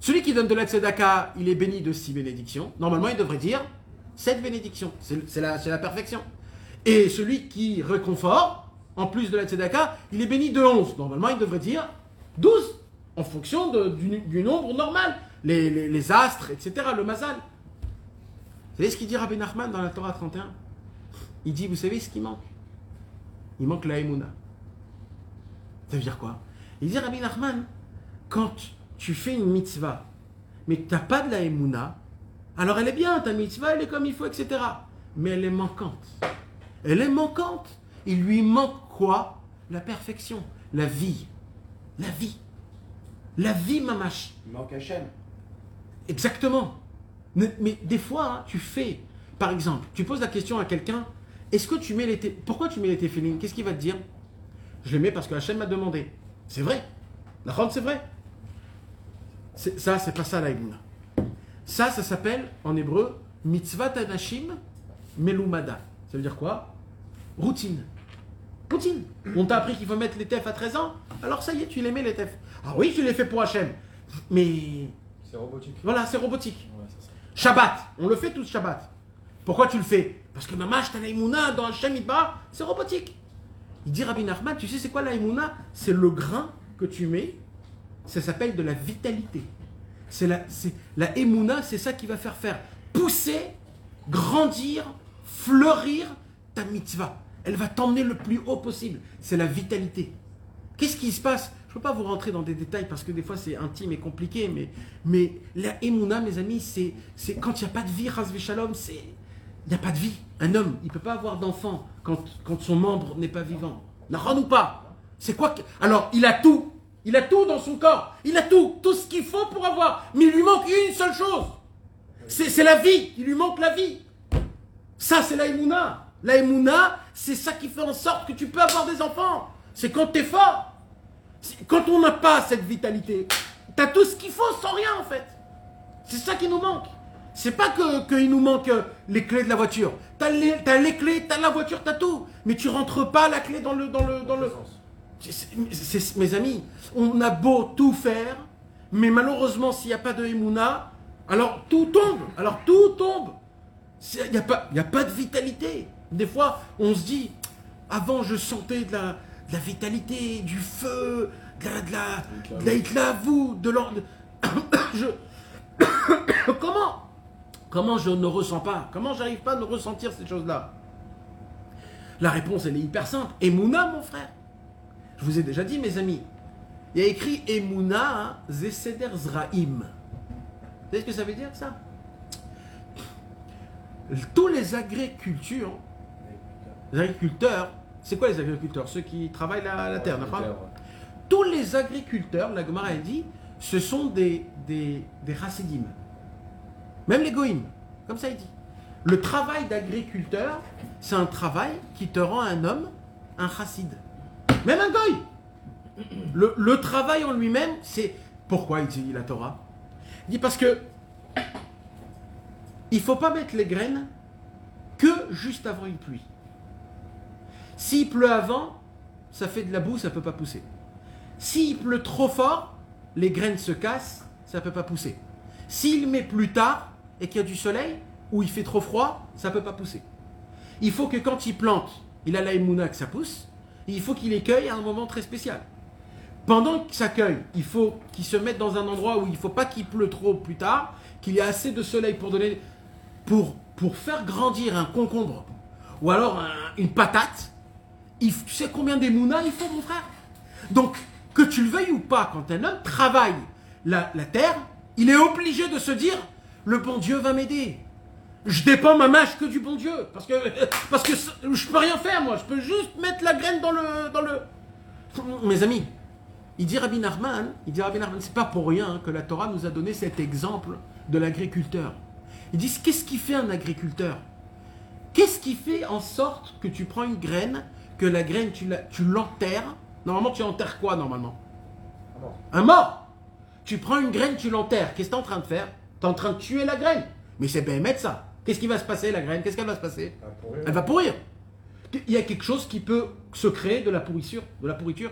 Celui qui donne de la tzedaka, il est béni de six bénédictions. Normalement, il devrait dire sept bénédictions. C'est la, la perfection. Et celui qui réconforte, en plus de la tzedaka, il est béni de 11. Normalement, il devrait dire 12, en fonction de- du, nombre normal. Les, les- astres, etc., le mazal. Vous savez ce qu'il dit Rabbi Nachman dans la Torah 31 Il dit, vous savez ce qui manque? Il manque la Emouna. Ça veut dire quoi? Il dit, Rabbi Nachman, quand tu fais une mitzvah, mais tu n'as pas de la alors elle est bien, ta mitzvah, elle est comme il faut, etc. Mais elle est manquante. Elle est manquante. Il lui manque quoi? La perfection, la vie. La vie. La vie, mamache. Il manque Hachem. Exactement. Mais, des fois, hein, tu fais, par exemple, tu poses la question à quelqu'un, est-ce que tu mets les... Pourquoi tu mets les téfilines? Qu'est-ce qu'il va te dire? Je les mets parce que Hachem m'a demandé. C'est vrai. La c'est vrai. Ça, c'est pas ça la. Ça, ça s'appelle en hébreu mitzvah tanashim melumada. Ça veut dire quoi? Routine. Routine. On t'a appris qu'il faut mettre les tefs à 13 ans, alors ça y est, tu les mets les tefs. Ah oui, tu les fais pour Hachem. Mais C'est robotique. voilà, c'est robotique. Ouais, c'est ça. Shabbat, on le fait tous Shabbat. Pourquoi tu le fais? Parce que t'as l'aïmouna dans Hachem Idbar, c'est robotique. Il dit Rabbi Nachman, tu sais c'est quoi l'aïmouna C'est le grain que tu mets, ça s'appelle de la vitalité. C'est la, la émouna, c'est ça qui va faire faire pousser, grandir, fleurir ta mitzvah. Elle va t'emmener le plus haut possible. C'est la vitalité. Qu'est-ce qui se passe? Je ne peux pas vous rentrer dans des détails parce que des fois c'est intime et compliqué, mais, mais la émouna, mes amis, c'est, quand il n'y a pas de vie, Ras Shalom, c'est il n'y a pas de vie. Un homme, il ne peut pas avoir d'enfant quand, quand son membre n'est pas vivant. N'arrête ou pas? C'est quoi que- Alors, il a tout. Il a tout dans son corps. Il a tout. Tout ce qu'il faut pour avoir. Mais il lui manque une seule chose. C'est la vie. Il lui manque la vie. Ça, c'est la Emouna. La Emouna, c'est ça qui fait en sorte que tu peux avoir des enfants. C'est quand tu es fort. Quand on n'a pas cette vitalité, tu tout ce qu'il faut sans rien en fait. C'est ça qui nous manque. C'est pas que qu'il nous manque euh, les clés de la voiture. T'as les, les clés, t'as la voiture, t'as tout. Mais tu rentres pas la clé dans le dans le dans le. Mes amis, on a beau tout faire, mais malheureusement s'il n'y a pas de Emouna, alors tout tombe. Alors tout tombe. Il n'y a, pas- a pas de vitalité. Des fois, on se dit, avant je sentais de la, de la vitalité, du feu, de la, de la, de la de l'or- de- je... Comment Comment je ne ressens pas Comment j'arrive pas à ne ressentir ces choses-là? La réponse, elle est hyper simple. Emouna, mon frère. Je vous ai déjà dit, mes amis. Il y a écrit Emouna Zeseder Zraim. Vous savez ce que ça veut dire, ça? Tous les agricultures, les agriculteurs, c'est quoi les agriculteurs? Ceux qui travaillent la, la terre, n'est-ce pas tous les agriculteurs, la Gemara a dit, ce sont des, des, des. Même les goïms, comme ça il dit. Le travail d'agriculteur, c'est un travail qui te rend un homme, un chassid. Même un goy. Le, travail en lui-même, c'est... Pourquoi il dit la Torah? Il dit parce que il faut pas mettre les graines que juste avant une pluie. S'il pleut avant, ça fait de la boue, ça peut pas pousser. S'il pleut trop fort, les graines se cassent, ça ne peut pas pousser. S'il met plus tard et qu'il y a du soleil, ou il fait trop froid, ça ne peut pas pousser. Il faut que quand il plante, il a la que ça pousse, il faut qu'il les cueille à un moment très spécial. Pendant que ça cueille, il faut qu'il se mette dans un endroit où il ne faut pas qu'il pleut trop plus tard, qu'il y ait assez de soleil pour donner... Pour, faire grandir un concombre, ou alors un- une patate, tu sais combien d'émouna il faut, mon frère? Donc, que tu le veuilles ou pas, quand un homme travaille la terre, il est obligé de se dire le bon Dieu va m'aider. Je dépends ma mâche que du bon Dieu. Parce que, parce que je peux rien faire, moi. Je peux juste mettre la graine dans le. Dans le... Mes amis, il dit Rabbi Nachman, il dit Rabbi Nachman, c'est pas pour rien que la Torah nous a donné cet exemple de l'agriculteur. Ils disent qu'est-ce qui fait un agriculteur? Qu'est-ce qui fait en sorte que tu prends une graine, que la graine tu l'enterres? Normalement, tu enterres quoi normalement? Un mort. Un mort Tu prends une graine, tu l'enterres. Qu'est-ce que tu es en train de faire? Tu es en train de tuer la graine. Mais c'est bien mettre ça. Qu'est-ce qui va se passer, la graine? Qu'est-ce qu'elle va se passer? Elle va pourrir. Il y a quelque chose qui peut se créer de la pourriture. De la pourriture.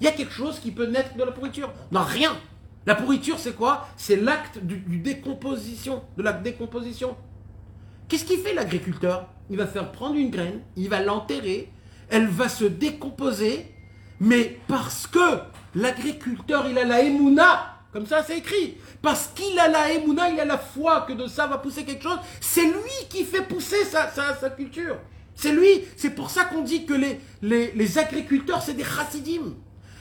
Il y a quelque chose qui peut naître de la pourriture. Non, rien. La pourriture, c'est quoi? C'est l'acte du, du décomposition, de la décomposition. Qu'est-ce qu'il fait l'agriculteur? Il va faire prendre une graine, il va l'enterrer, elle va se décomposer, mais parce que l'agriculteur, il a la émouna, comme ça c'est écrit, parce qu'il a la émouna, il a la foi que de ça va pousser quelque chose, c'est lui qui fait pousser sa, culture. C'est lui, c'est pour ça qu'on dit que les agriculteurs, c'est des chassidim.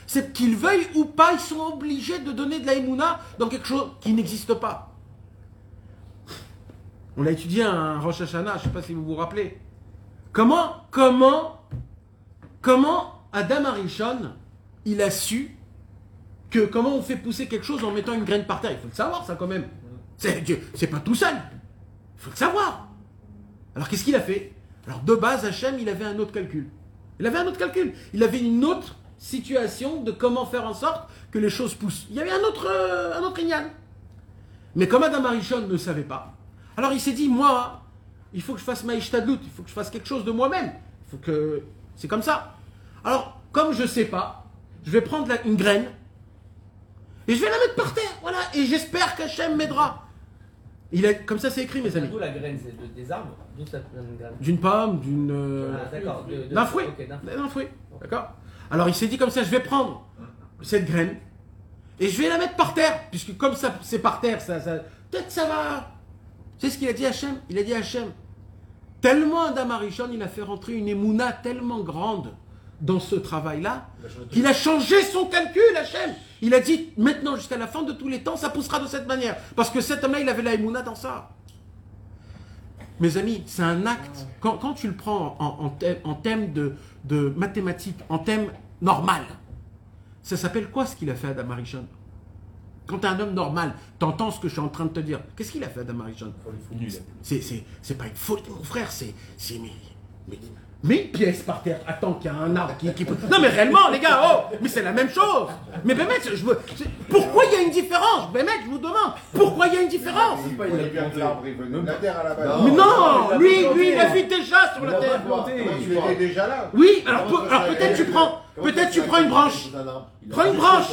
C'est qu'ils veuillent ou pas, ils sont obligés de donner de la émouna dans quelque chose qui n'existe pas. On l'a étudié à un Rosh Hashanah, je ne sais pas si vous vous rappelez. Comment, comment, comment Adam Arishon, il a su comment on fait pousser quelque chose en mettant une graine par terre? Il faut le savoir, ça quand même. C'est pas tout seul. Il faut le savoir. Alors qu'est-ce qu'il a fait? Alors de base, Hachem, il avait un autre calcul. Il avait un autre calcul. Il avait une autre situation de comment faire en sorte que les choses poussent. Il y avait un autre, euh, un autre Inyan. Mais comme Adam Arishon ne savait pas, alors il s'est dit, moi, il faut que je fasse ma ishtadlut, il faut que je fasse quelque chose de moi-même. Il faut que... C'est comme ça. Alors, comme je ne sais pas, je vais prendre une graine et je vais la mettre par terre, voilà, et j'espère qu'Hachem m'aidera. Il a, comme ça c'est écrit, mes amis. D'où la graine, c'est de- des arbres D'où graine D'une pomme, d'une... euh, Ah, d'un fruit. d'un fruit. D'accord Alors il s'est dit comme ça, je vais prendre cette graine et je vais la mettre par terre, puisque comme ça c'est par terre, ça, ça- peut-être ça va. C'est ce qu'il a dit à Hachem. Il a dit à Hachem, tellement Adam Arishon, il a fait rentrer une émouna tellement grande dans ce travail-là, qu'il a changé son calcul, Hachem. Il a dit, maintenant jusqu'à la fin de tous les temps, ça poussera de cette manière. Parce que cet homme-là, il avait la émouna dans ça. Mes amis, c'est un acte. Quand, quand tu le prends en, en thème, en thème de, de mathématiques, en thème normal, ça s'appelle quoi ce qu'il a fait Adam Arishon? Quand tu es un homme normal, tu entends ce que je suis en train de te dire. Qu'est-ce qu'il a fait Adam Arishon? C'est, pas une faute, mon frère, c'est. c'est mais, mais, mais une pièce par terre, attends qu'il y a un arbre qui, qui- Non, mais réellement, les gars, oh Mais c'est la même chose Mais ben, mec, je c'est- pourquoi il y a une différence? Ben, mec, je vous demande, pourquoi il y a une différence? Il pas, il voulait a bien que planté. l'arbre il venait de la terre à la base. Non. Mais non il a Lui, lui, il a vu déjà sur la terre. Tu étais déjà là? Oui, alors, alors peut-être tu prends, peut-être tu prends une branche. Prends une branche.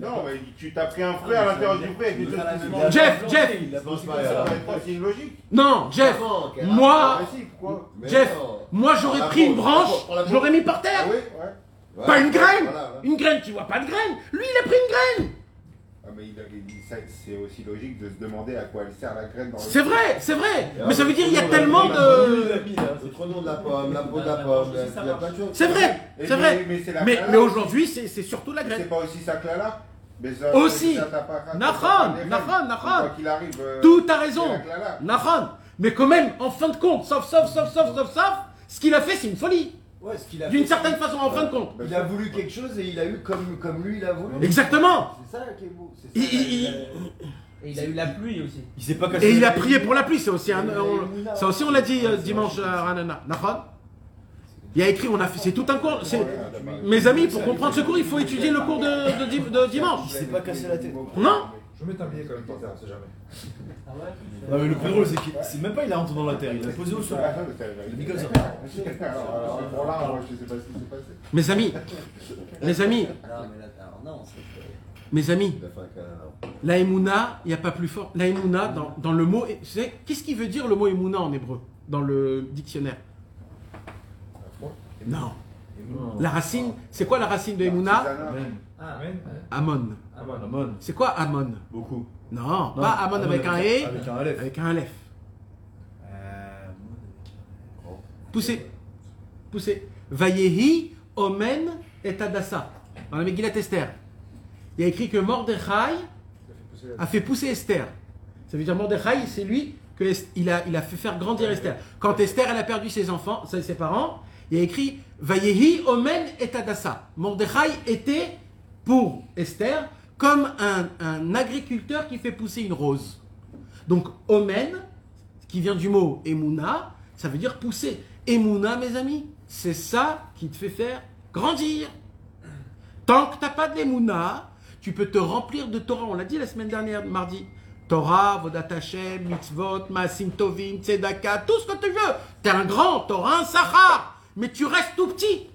Non, mais tu t'as pris un fruit à l'intérieur du fruit Jeff, Jeff. Non, Jeff, moi, Ah, Mais Jeff. Moi j'aurais Ah, pris une branche, je l'aurais mis par Ah terre oui, ouais. Ouais, Pas une graine voilà, voilà. Une graine, tu vois pas de graine Lui, il a pris une graine Ah, mais c'est aussi logique de se demander à quoi elle sert la graine dans le C'est vrai, c'est vrai Et Mais ça veut dire il y a tellement de... là. Le tronc de la pomme, la peau de la pomme. C'est vrai, c'est vrai Mais, c'est aujourd'hui, c'est c'est surtout la C'est graine. pas aussi ça que là là mais ça- Aussi. Nahon, Nahon. Nahon. Qu'il Tout a c'est raison. Nahon Mais quand même, en fin de compte, sauf, sauf, sauf, sauf, sauf, sauf, ce qu'il a fait, c'est une folie Ouais, ce qu'il a D'une fait, certaine façon, en fin de compte Il a voulu quelque chose et il a eu comme, comme lui il a voulu. Exactement C'est ça qui est beau. c'est Il- ça, il- il a- Et il a eu la pluie aussi. Il s'est pas cassé. Et il a prié pour la pluie, c'est aussi un... on- ça aussi, on l'a dit euh, dimanche à Ranana. Nahon Il y a écrit, on a fait... C'est tout un cours... c'est- Mes amis, pour comprendre ce cours, il faut étudier le cours de, de di- de dimanche Il s'est pas cassé la tête. Non Je vais mettre un billet quand même par terre, on sait jamais. Ah ouais Non, mais le plus drôle, c'est qu'il c'est même pas il a rentré dans la terre, il a posé au sol. Il a mis comme ça. Là, moi, je sais pas ce qui s'est passé. Mes amis, mes amis, Non, mais là, alors, non, c'est. mes amis, câlin. la Emouna, il n'y a pas plus fort. La Emouna, dans, dans le mot... Qu'est-ce qui veut dire le mot Emouna en hébreu Dans le dictionnaire? Non. La racine, c'est quoi la racine de Emouna? Amen. Amen. Amon. C'est quoi Amon? Beaucoup. Non, pas Amon avec un E, Avec un Aleph. Euh, Poussez. Poussez. Vayehi, Omen et Adassa. Dans la Megillat Esther. Il y a écrit que Mordechai a fait pousser Esther. Ça veut dire Mordechai, c'est lui que Est- il a, il a fait faire grandir Esther. Quand Esther elle a perdu ses enfants, ses parents, il y a écrit Vayehi, Omen et Adassa. Mordechai était pour Esther comme un, agriculteur qui fait pousser une rose. Donc Omen, qui vient du mot Emouna, ça veut dire pousser. Emouna, mes amis, c'est ça qui te fait faire grandir. Tant que tu n'as pas de tu peux te remplir de Torah. On l'a dit la semaine dernière, mardi. Torah, Vodat Hashem, Mitzvot, Maasim Tovim, Tzedaka, tout ce que tu veux. Tu es un grand, tu auras un Sahar, mais tu restes tout petit.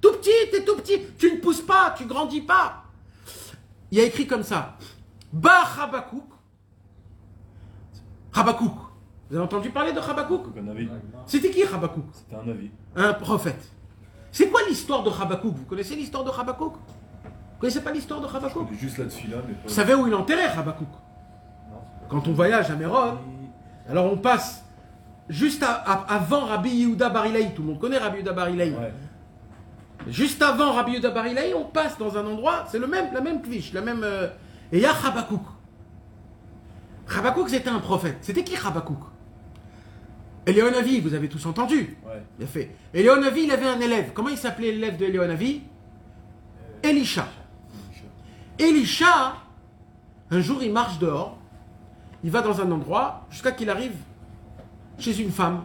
Tout petit, tu es tout petit. Tu ne pousses pas, tu grandis pas. Il y a écrit comme ça. Ba Habakouk. Habakouk. Vous avez entendu parler de Habakouk. C'était qui Habakouk C'était un avis. Un prophète. C'est quoi l'histoire de Habakouk Vous connaissez l'histoire de Habakouk Vous connaissez pas l'histoire de Habakouk juste mais pas. Vous savez où il enterrait Habakouk Quand on voyage à Méron, alors on passe juste à- à- avant Rabbi Yehuda Barilaï. Tout le monde connaît Rabbi Yehuda Barilaï. Ouais. Juste avant Rabbi Yehuda Barilaï, on passe dans un endroit, c'est le même, la même cliché, la même. euh, et il y a Habakouk. Habakouk, c'était un prophète. C'était qui Habakouk Éléonavi, vous avez tous entendu. Ouais. Bien fait. Éléonavi, il avait un élève. Comment il s'appelait l'élève de Éléonavi? Elisha. Elisha, un jour, il marche dehors. Il va dans un endroit jusqu'à qu'il arrive chez une femme.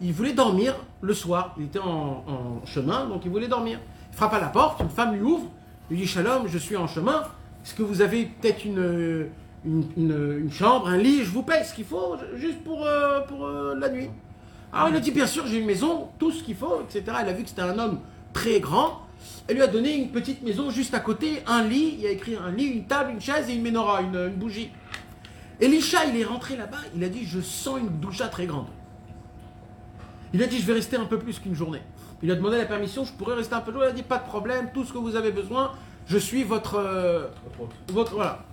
Il voulait dormir le soir. Il était en, chemin, donc il voulait dormir. Il frappe à la porte, une femme lui ouvre, lui dit Shalom, je suis en chemin. Est-ce que vous avez peut-être une, une, chambre, un lit? Je vous paye ce qu'il faut, juste pour, euh, pour euh, la nuit. Alors il a dit Bien sûr, j'ai une maison, tout ce qu'il faut, etc. Elle a vu que c'était un homme très grand. Elle lui a donné une petite maison juste à côté, un lit. Il y a écrit un lit, une table, une chaise et une menorah, une bougie. Elisha, il est rentré là-bas, il a dit Je sens une doucha très grande. Il a dit Je vais rester un peu plus qu'une journée. Il a demandé la permission Je pourrais rester un peu jour. Il a dit Pas de problème, tout ce que vous avez besoin, je suis votre. euh, votre voilà.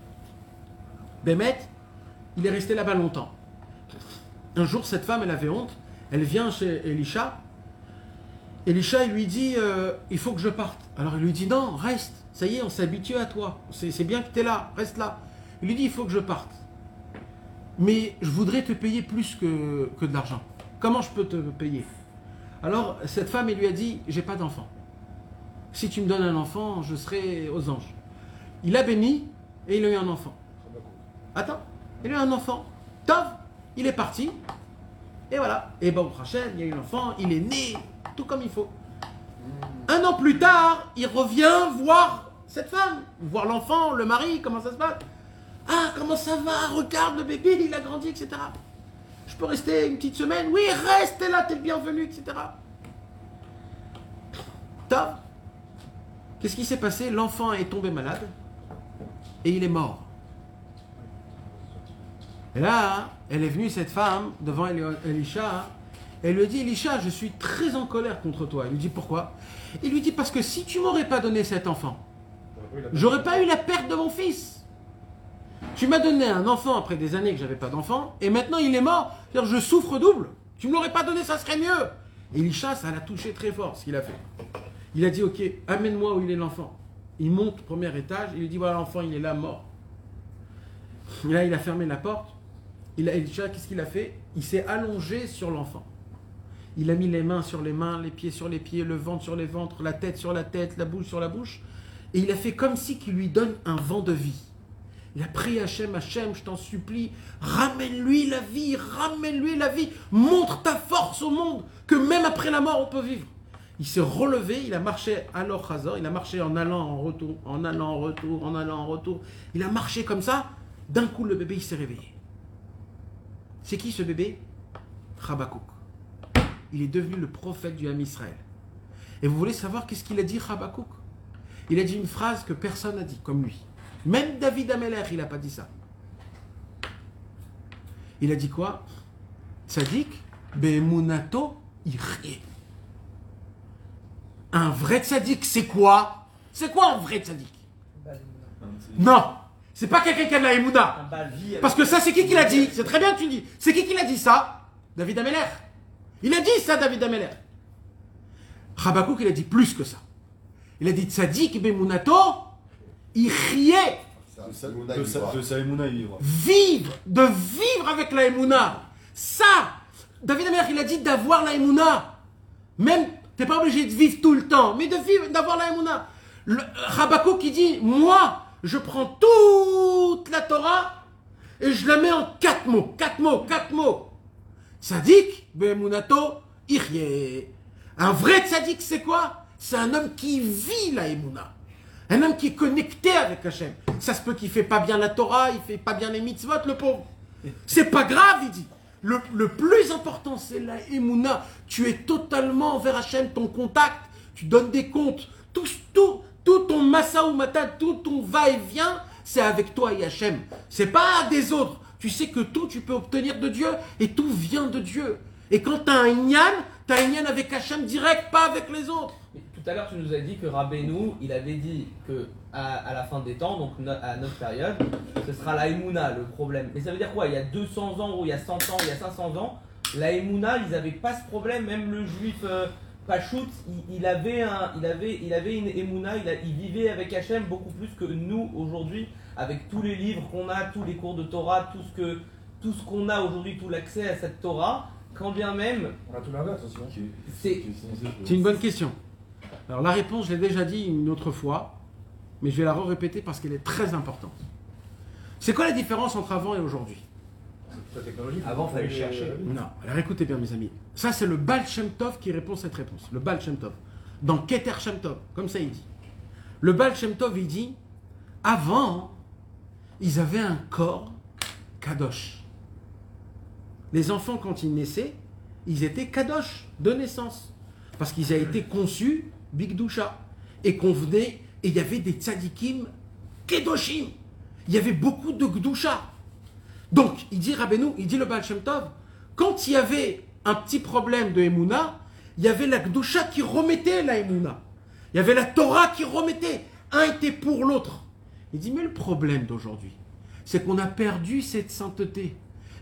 Bémet, il est resté là-bas longtemps. Un jour, cette femme, elle avait honte. Elle vient chez Elisha. Elisha, il lui dit euh, Il faut que je parte. Alors il lui dit Non, reste. Ça y est, on s'est habitué à toi. C'est bien que tu es là, reste là. Il lui dit Il faut que je parte. Mais je voudrais te payer plus que, de l'argent. Comment je peux te payer? Alors cette femme, lui a dit J'ai pas d'enfant. Si tu me donnes un enfant, je serai aux anges. Il a béni et il a eu un enfant. Attends, il a eu un enfant. Tov, il est parti. Et voilà. Et bon, Rachel, il y a eu l'enfant, il est né, tout comme il faut. Un an plus tard, il revient voir cette femme, voir l'enfant, le mari, comment ça se passe. Ah, comment ça va? Regarde le bébé, il a grandi, etc. Je peux rester une petite semaine? Oui, reste là, t'es le bienvenu, etc. Tov, qu'est-ce qui s'est passé? L'enfant est tombé malade et il est mort. Et là, elle est venue, cette femme, devant Eli- Elisha. Elle lui dit, Elisha, je suis très en colère contre toi. Il lui dit, pourquoi? Il lui dit, parce que si tu m'aurais pas donné cet enfant, j'aurais pas eu la perte de mon fils. Tu m'as donné un enfant après des années que j'avais pas d'enfant, et maintenant il est mort. Je souffre double. Tu me l'aurais pas donné, ça serait mieux. Et Elisha, ça l'a touché très fort, ce qu'il a fait. Il a dit, ok, amène-moi où il est l'enfant. Il monte au premier étage, il lui dit, voilà l'enfant, il est là, mort. Là, il a fermé la porte. Il a, Elisha, qu'est-ce qu'il a fait? Il s'est allongé sur l'enfant. Il a mis les mains sur les mains, les pieds sur les pieds, le ventre sur les ventres, la tête sur la tête, la bouche sur la bouche. Et il a fait comme si qu'il lui donne un vent de vie. Il a prié Hachem, Hachem, je t'en supplie, ramène-lui la vie, ramène-lui la vie, montre ta force au monde, que même après la mort, on peut vivre. Il s'est relevé, il a marché à l'Or il a marché en allant en retour, en allant en retour, en allant en retour. Il a marché comme ça, d'un coup le bébé il s'est réveillé. C'est qui ce bébé? Rabakouk. Il est devenu le prophète du Ham Israël. Et vous voulez savoir qu'est-ce qu'il a dit Rabakouk Il a dit une phrase que personne n'a dit, comme lui. Même David Ameler, il n'a pas dit ça. Il a dit quoi? Tzadik, Be'emunato, Irie. Un vrai tzaddik, c'est quoi? C'est quoi un vrai tzaddik Non C'est pas quelqu'un qui a de la vie. Parce que ça, c'est qui qui l'a dit? C'est très bien que tu dis. C'est qui qui l'a dit ça? David Ameller. Il a dit ça, David Ameller. Rabakouk, il a dit plus que ça. Il a dit Tzadik Bemunato, il riait. De sa, vivra. Vivre, de vivre avec la Emouna. Ça, David Ameller, il a dit d'avoir la Emouna. Même, t'es pas obligé de vivre tout le temps, mais de vivre, d'avoir la Emouna. Le- Rabakouk, qui dit, moi, je prends toute la Torah et je la mets en quatre mots. Quatre mots, quatre mots. Sadik, Be'emunato, Irie. Un vrai tzaddik, c'est quoi? C'est un homme qui vit la Emouna. Un homme qui est connecté avec Hachem. Ça se peut qu'il fait pas bien la Torah, il fait pas bien les mitzvot, le pauvre. C'est pas grave, il dit. Le, le plus important, c'est la Emouna. Tu es totalement vers Hachem, ton contact, tu donnes des comptes. Tout, tout, tout ton massa ou mata, tout ton va-et-vient, c'est avec toi et Hachem. C'est pas des autres. Tu sais que tout, tu peux obtenir de Dieu et tout vient de Dieu. Et quand tu as un Inyan, tu as un Inyan avec Hachem direct, pas avec les autres. Tout à l'heure, tu nous as dit que Rabbeinu, il avait dit que à, à la fin des temps, donc no- à notre période, ce sera la Emouna le problème. Mais ça veut dire quoi? Il y a 200 ans ou il y a 100 ans, il y a 500 ans, la Emouna, ils n'avaient pas ce problème. Même le juif euh, Pachout, il, il avait un, il avait, il avait une Emouna, il, a- il vivait avec Hachem beaucoup plus que nous aujourd'hui, avec tous les livres qu'on a, tous les cours de Torah, tout ce que, tout ce qu'on a aujourd'hui, tout l'accès à cette Torah. Quand bien même, On a tout l'inverse aussi. hein. C'est une bonne question. Alors la réponse, je l'ai déjà dit une autre fois, mais je vais la répéter parce qu'elle est très importante. C'est quoi la différence entre avant et aujourd'hui? Avant, fallait Euh, chercher. Non, alors écoutez bien mes amis. Ça c'est le Baal Shem Tov qui répond cette réponse. Le Baal Shem Tov. dans Keter Shem Tov, comme ça il dit. Le Baal Shem Tov, il dit, avant, ils avaient un corps kadosh. Les enfants, quand ils naissaient, ils étaient kadosh de naissance. Parce qu'ils avaient été conçus bigdusha. Et qu'on venait, et il y avait des tzadikim kedoshim. Il y avait beaucoup de gdusha. Donc, il dit Rabbeinu, il dit le Baal Shem Tov, quand il y avait un petit problème de Emouna, il y avait la gdusha qui remettait la Emouna. Il y avait la Torah qui remettait. Un était pour l'autre. Il dit, mais le problème d'aujourd'hui, c'est qu'on a perdu cette sainteté.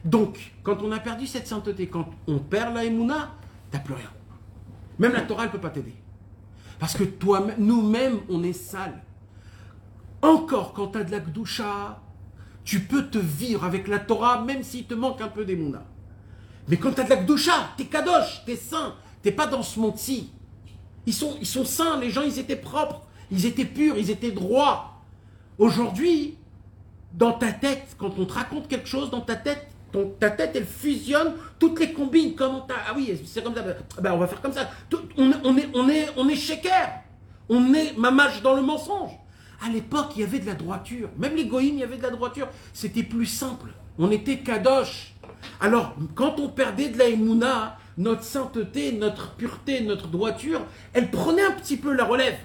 Donc, quand on a perdu cette sainteté, quand on perd la Emouna, t'as plus rien. Même la Torah, elle ne peut pas t'aider. Parce que toi, nous-mêmes, on est sales. Encore, quand tu as de la Gdusha, tu peux te vivre avec la Torah, même s'il te manque un peu d'Emouna. Mais quand tu as de la Gdusha, t'es kadosh, t'es saint, t'es pas dans ce monde-ci. Ils sont, ils sont saints, les gens, ils étaient propres, ils étaient purs, ils étaient droits. Aujourd'hui, dans ta tête, quand on te raconte quelque chose, dans ta tête, ta tête, elle fusionne toutes les combines. Comment Ah oui, c'est comme ça. Ben, on va faire comme ça. Tout- on, on est, on est, on est shaker. On est mamage dans le mensonge. À l'époque, il y avait de la droiture. Même les goïms, il y avait de la droiture. C'était plus simple. On était kadosh. Alors, quand on perdait de la émouna, notre sainteté, notre pureté, notre droiture, elle prenait un petit peu la relève.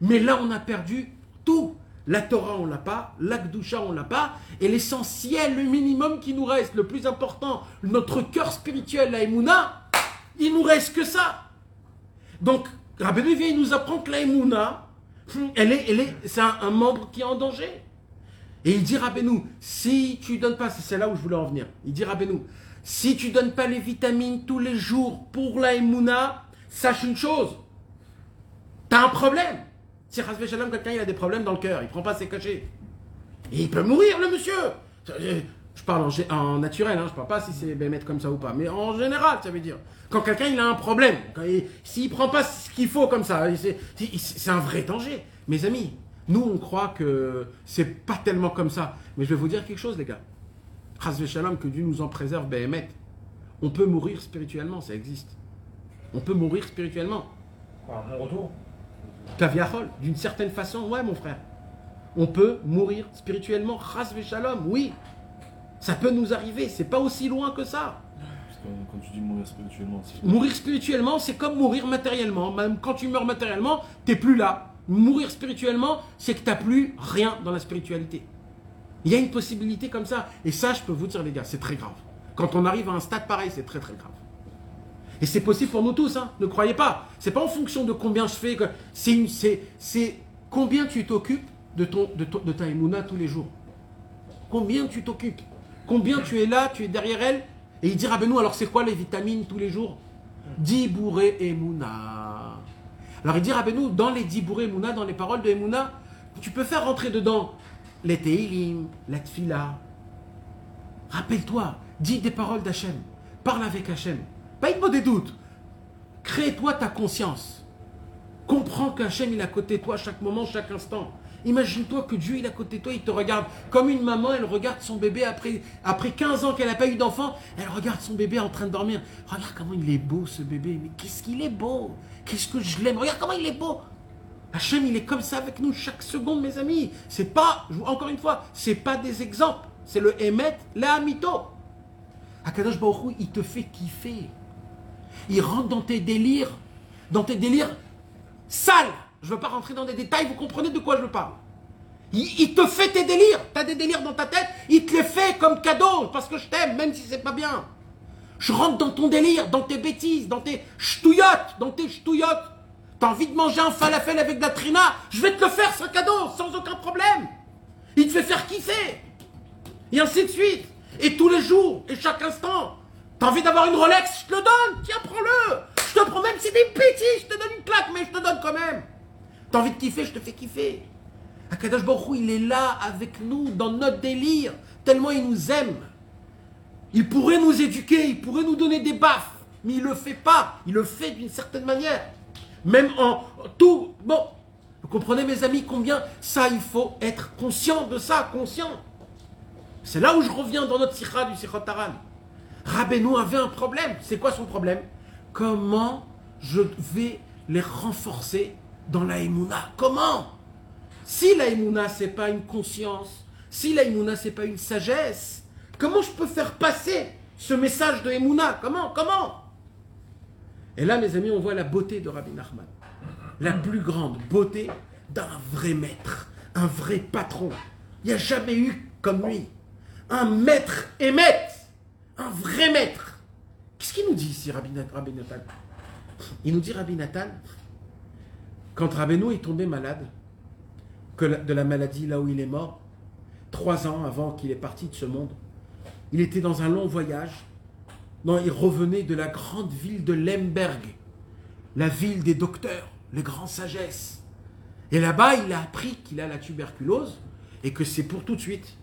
Mais là, on a perdu tout. La Torah, on l'a pas. L'Akdusha, on l'a pas. Et l'essentiel, le minimum qui nous reste, le plus important, notre cœur spirituel, la Emouna, il nous reste que ça. Donc, Rabbeinu vient, il nous apprend que la elle est, elle est, c'est un, membre qui est en danger. Et il dit Rabbeinu, si tu donnes pas, c'est là où je voulais en venir. Il dit Rabbeinu, si tu donnes pas les vitamines tous les jours pour la Emouna, sache une chose, t'as un problème. Si Shalom, quelqu'un il a des problèmes dans le cœur, il prend pas ses cachets. Et il peut mourir le monsieur. Je je parle en, naturel, hein, je parle pas si c'est Bémet comme ça ou pas, mais en général, ça veut dire. Quand quelqu'un il a un problème, s'il prend pas ce qu'il faut comme ça, c'est un vrai danger. Mes amis, nous on croit que c'est pas tellement comme ça. Mais je vais vous dire quelque chose, les gars. Shalom, que Dieu nous en préserve, Bémet. On peut mourir spirituellement, ça existe. On peut mourir spirituellement. Quoi, mon retour? Kaviahol, d'une certaine façon, ouais mon frère. On peut mourir spirituellement, ras shalom, oui. Ça peut nous arriver, c'est pas aussi loin que ça. Parce que quand tu dis mourir spirituellement, c'est. Mourir spirituellement, c'est comme mourir matériellement. Même quand tu meurs matériellement, t'es plus là. Mourir spirituellement, c'est que t'as plus rien dans la spiritualité. Il y a une possibilité comme ça. Et ça, je peux vous dire, les gars, c'est très grave. Quand on arrive à un stade pareil, c'est très très grave. Et c'est possible pour nous tous, hein. ne croyez pas. C'est pas en fonction de combien je fais. C'est combien tu t'occupes de, ton, de, ton- de ta émouna tous les jours. Combien tu t'occupes Combien tu es là, tu es derrière elle Et il dit Rabbeinu, alors c'est quoi les vitamines tous les jours? Dibouré Emouna. Alors il dit Rabbeinu, dans les Dibouré Emouna, dans les paroles de Emouna, tu peux faire rentrer dedans les Teilim, la Tfila. Rappelle-toi, dis des paroles d'Hachem. Parle avec Hachem. Pas une des doutes. Crée-toi ta conscience. Comprends qu'Hachem il est à côté de toi chaque moment, chaque instant. Imagine-toi que Dieu il est à côté de toi, il te regarde comme une maman, elle regarde son bébé après, après 15 ans qu'elle n'a pas eu d'enfant, elle regarde son bébé en train de dormir. Regarde comment il est beau ce bébé, mais qu'est-ce qu'il est beau Qu'est-ce que je l'aime Regarde comment il est beau Hachem il est comme ça avec nous chaque seconde mes amis. C'est pas, encore une fois, c'est pas des exemples, c'est le Emet, la Amito. Akadosh Baruch il te fait kiffer. Il rentre dans tes délires, dans tes délires sales. Je ne veux pas rentrer dans des détails, vous comprenez de quoi je parle? Il, te fait tes délires. Tu as des délires dans ta tête, il te les fait comme cadeau, parce que je t'aime, même si c'est pas bien. Je rentre dans ton délire, dans tes bêtises, dans tes ch'touillottes, dans tes ch'touillottes. T'as envie de manger un falafel avec de la trina, je vais te le faire, ce cadeau, sans aucun problème. Il te fait faire kiffer. Et ainsi de suite. Et tous les jours, et chaque instant. T'as envie d'avoir une Rolex, je te le donne. Tiens, prends-le. Je te prends même si c'est des bêtises, je te donne une claque, mais je te donne quand même. T'as envie de kiffer, je te fais kiffer. Akadosh Baruch il est là avec nous, dans notre délire, tellement il nous aime. Il pourrait nous éduquer, il pourrait nous donner des baffes, mais il le fait pas. Il le fait d'une certaine manière. Même en tout. Bon, vous comprenez, mes amis, combien ça, il faut être conscient de ça, conscient. C'est là où je reviens dans notre sikha du Sikhot Taran. Rabbeinu avait un problème. C'est quoi son problème? Comment je vais les renforcer dans la Emouna? Comment? Si la Emouna, c'est pas une conscience, si la Emouna, c'est pas une sagesse, comment je peux faire passer ce message de Emouna? Comment? Comment? Et là, mes amis, on voit la beauté de Rabbi Nachman. La plus grande beauté d'un vrai maître, un vrai patron. Il n'y a jamais eu comme lui. Un maître émette, un vrai maître. Qu'est-ce qu'il nous dit ici, Rabbi, Rabbi Nathan? Il nous dit, Rabbi Nathan, quand Rabbeinu est tombé malade, de la maladie là où il est mort, trois ans avant qu'il est parti de ce monde, il était dans un long voyage. Non, il revenait de la grande ville de Lemberg, la ville des docteurs, les grands sagesses. Et là-bas, il a appris qu'il a la tuberculose et que c'est pour tout de suite.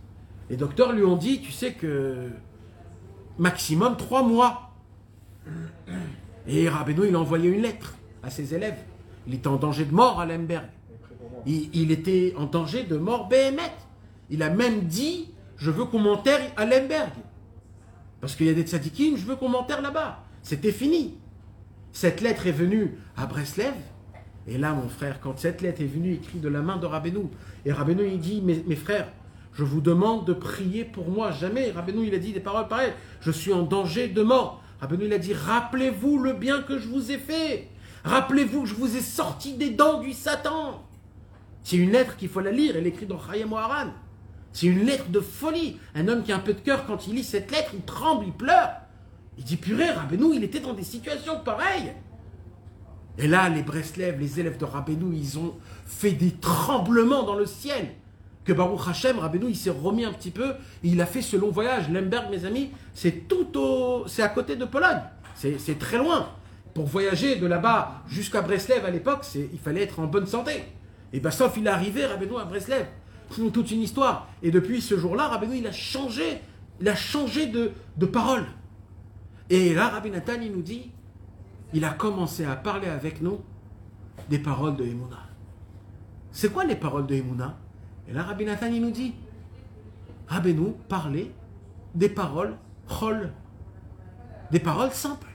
Les docteurs lui ont dit, tu sais que maximum trois mois. Et Rabbeinu, il a envoyé une lettre à ses élèves. Il était en danger de mort à Lemberg. Il, était en danger de mort béhémeth. Il a même dit, je veux qu'on m'enterre à Lemberg. Parce qu'il y a des tzadikim, je veux qu'on m'enterre là-bas. C'était fini. Cette lettre est venue à Breslev. Et là, mon frère, quand cette lettre est venue écrite de la main de Rabbeinu, et Rabbeinu, il dit, mes frères, je vous demande de prier pour moi. Jamais, Rabbeinu, il a dit des paroles pareilles. Je suis en danger de mort. Rabbeinu, il a dit, rappelez-vous le bien que je vous ai fait. Rappelez-vous que je vous ai sorti des dents du Satan. C'est une lettre qu'il faut la lire. Elle est écrite dans Chayam Haran. C'est une lettre de folie. Un homme qui a un peu de cœur, quand il lit cette lettre, il tremble, il pleure. Il dit, purée, Rabbeinu, il était dans des situations pareilles. Et là, les Breslev, les élèves de Rabbeinu, ils ont fait des tremblements dans le ciel. Que Baruch Hashem, Rabbeinu, il s'est remis un petit peu. il a fait ce long voyage. Lemberg, mes amis, c'est tout au, c'est à côté de Pologne. C'est très loin. Pour voyager de là-bas jusqu'à Breslev à l'époque, il fallait être en bonne santé. Et ben, sauf il est arrivé, Rabbeinu, à Breslev. Toute une histoire. Et depuis ce jour-là, Rabbeinu, il a changé, il a changé de, de parole. Et là, Rabbi Nathan, il nous dit, il a commencé à parler avec nous des paroles de Emouna. C'est quoi les paroles de Emouna? Et là, Rabbi Nathan, il nous dit, Rabbeinu parlait des paroles chol, des paroles simples.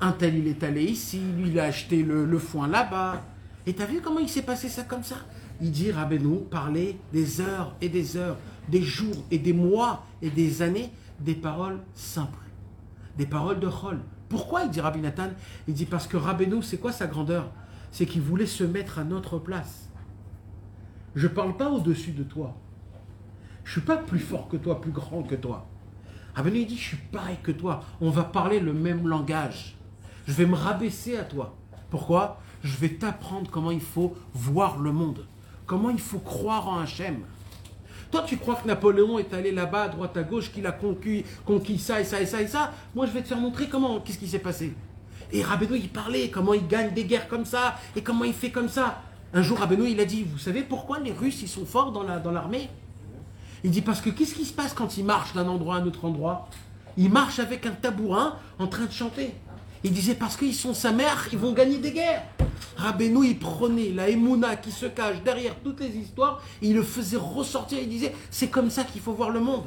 Un tel, il est allé ici, lui, il a acheté le, foin là-bas. Et t'as vu comment il s'est passé ça comme ça? Il dit, Rabbeinu parlait des heures et des heures, des jours et des mois et des années, des paroles simples des paroles de Chol. Pourquoi il dit Rabbi Nathan? Il dit parce que Rabbeinu, c'est quoi sa grandeur? C'est qu'il voulait se mettre à notre place. Je ne parle pas au-dessus de toi. Je suis pas plus fort que toi, plus grand que toi. Rabbeinu, il dit, je suis pareil que toi. On va parler le même langage. Je vais me rabaisser à toi. Pourquoi? Je vais t'apprendre comment il faut voir le monde. Comment il faut croire en Hachem. Toi, tu crois que Napoléon est allé là-bas, à droite à gauche, qu'il a conquis, conquis ça et ça et ça et ça? Moi, je vais te faire montrer comment, qu'est-ce qui s'est passé. Et Rabbeinu, il parlait comment il gagne des guerres comme ça et comment il fait comme ça. Un jour, Rabbeinu, il a dit, vous savez pourquoi les Russes, ils sont forts dans la- dans l'armée? Il dit, parce que qu'est-ce qui se passe quand ils marchent d'un endroit à un autre endroit? Ils marchent avec un tabourin en train de chanter. Il disait, parce qu'ils sont sa mère, ils vont gagner des guerres. Rabbeinu, il prenait la Emouna qui se cache derrière toutes les histoires, il le faisait ressortir, il disait, c'est comme ça qu'il faut voir le monde.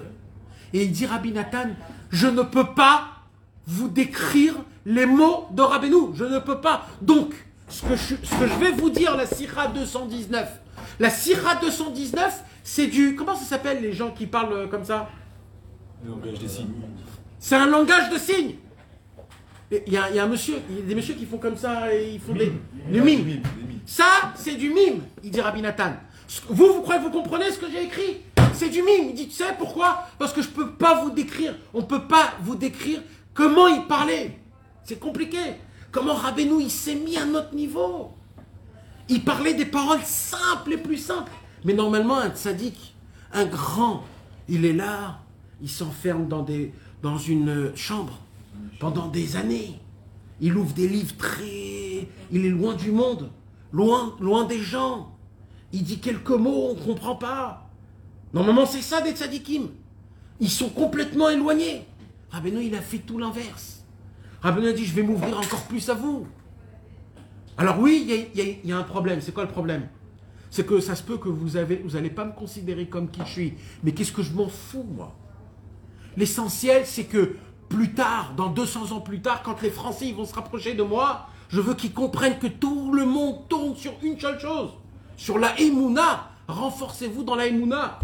Et il dit, Rabbi Nathan, je ne peux pas vous décrire les mots de Rabbeinu, je ne peux pas. Donc, ce que je, ce que je vais vous dire, la Sira 219, la Sira 219, c'est du, comment ça s'appelle les gens qui parlent euh, comme ça? Le langage des signes. c'est un langage de signes. Il y, a, il y a un monsieur, il y a des messieurs qui font comme ça et ils font des, du mime. Ça, c'est du mime, il dit Rabbi Nathan. Vous, vous croyez que vous comprenez ce que j'ai écrit? C'est du mime. Il dit, tu sais pourquoi? Parce que je peux pas vous décrire. On peut pas vous décrire comment il parlait. C'est compliqué. Comment Rabbeinu, il s'est mis à notre niveau. Il parlait des paroles simples, les plus simples. Mais normalement, un tzaddik, un grand, il est là, il s'enferme dans une chambre pendant des années. Il ouvre des livres très... Il est loin du monde, loin, loin des gens. Il dit quelques mots, on ne comprend pas. Normalement, c'est ça des tzadikim. Ils sont complètement éloignés. Rabbeinu, il a fait tout l'inverse. Rabbeinu a dit, je vais m'ouvrir encore plus à vous. Alors oui, il y a- un problème. C'est quoi le problème? C'est que ça se peut que vous n'allez pas me considérer comme qui je suis. Mais qu'est-ce que je m'en fous, moi? L'essentiel, c'est que plus tard, dans 200 ans plus tard, quand les Français vont se rapprocher de moi, Je veux qu'ils comprennent que tout le monde tourne sur une seule chose. Sur la Emouna. Renforcez-vous dans la Emouna.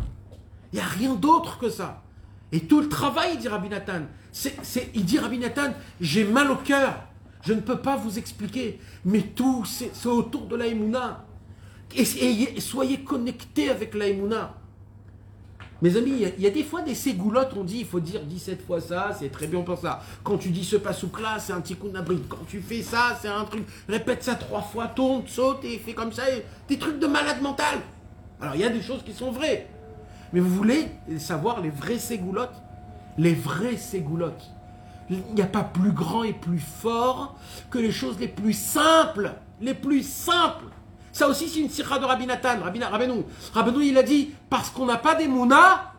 Il n'y a rien d'autre que ça. Et tout le travail, il dit Rabbi Nathan, il dit Rabbi Nathan, j'ai mal au cœur. Je ne peux pas vous expliquer. Mais tout, c'est, autour de la. Et, soyez connectés avec la. Mes amis, il y a- des fois des ségoulottes, on dit il faut dire 17 fois ça, c'est très bien pour ça. Quand tu dis ce pasouk-là, c'est un petit coup d'abri. Quand tu fais ça, c'est un truc. Répète ça trois fois, tourne, saute et fais comme ça. des trucs de malade mental. Alors il y a des choses qui sont vraies. Mais vous voulez savoir les vraies ségoulottes? Les vraies ségoulottes. Il n'y a pas plus grand et plus fort que les choses les plus simples. Les plus simples. Ça aussi, c'est une sirah de Rabbi Nathan, Rabbi, Rabbeinu. Rabbeinu, il a dit, parce qu'on n'a pas des mounas,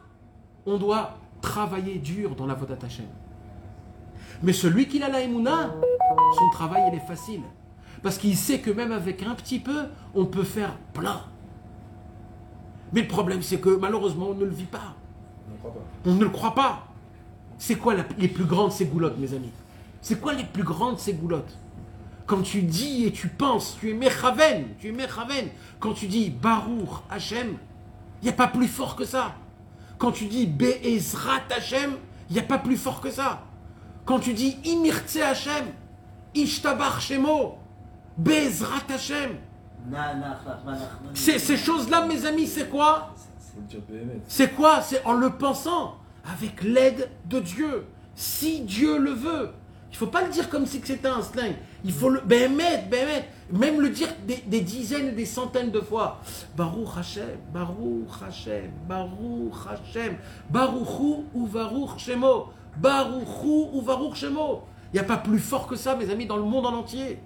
on doit travailler dur dans la Vodat Hashem. Mais celui qui a la Emouna, son travail, il est facile. Parce qu'il sait que même avec un petit peu, on peut faire plein. Mais le problème, c'est que malheureusement, on ne le vit pas. On ne le croit pas. C'est quoi la- les plus grandes ségoulottes, mes amis? C'est quoi les plus grandes ségoulottes? Quand tu dis et tu penses, tu es Mechaven, tu es Mechaven. Quand tu dis Baruch Hashem, il n'y a pas plus fort que ça. Quand tu dis Be'ezrat Hashem, il n'y a pas plus fort que ça. Quand tu dis Imirtse Hashem, Ishtabar Shemo, Be'ezrat Hashem, ces choses-là, mes amis, c'est quoi c'est quoi? C'est en le pensant, avec l'aide de Dieu. Si Dieu le veut. Il faut pas le dire comme si c'était un slang. Il faut le. Béhémet, béhémet. Même le dire des, des dizaines et des centaines de fois. Baruch Hashem, Baruch Hashem, Baruch Hashem, Baruchu ou Baruch Shemo, Baruchu ou Baruch Shemo. Il n'y a pas plus fort que ça, mes amis, dans le monde en entier.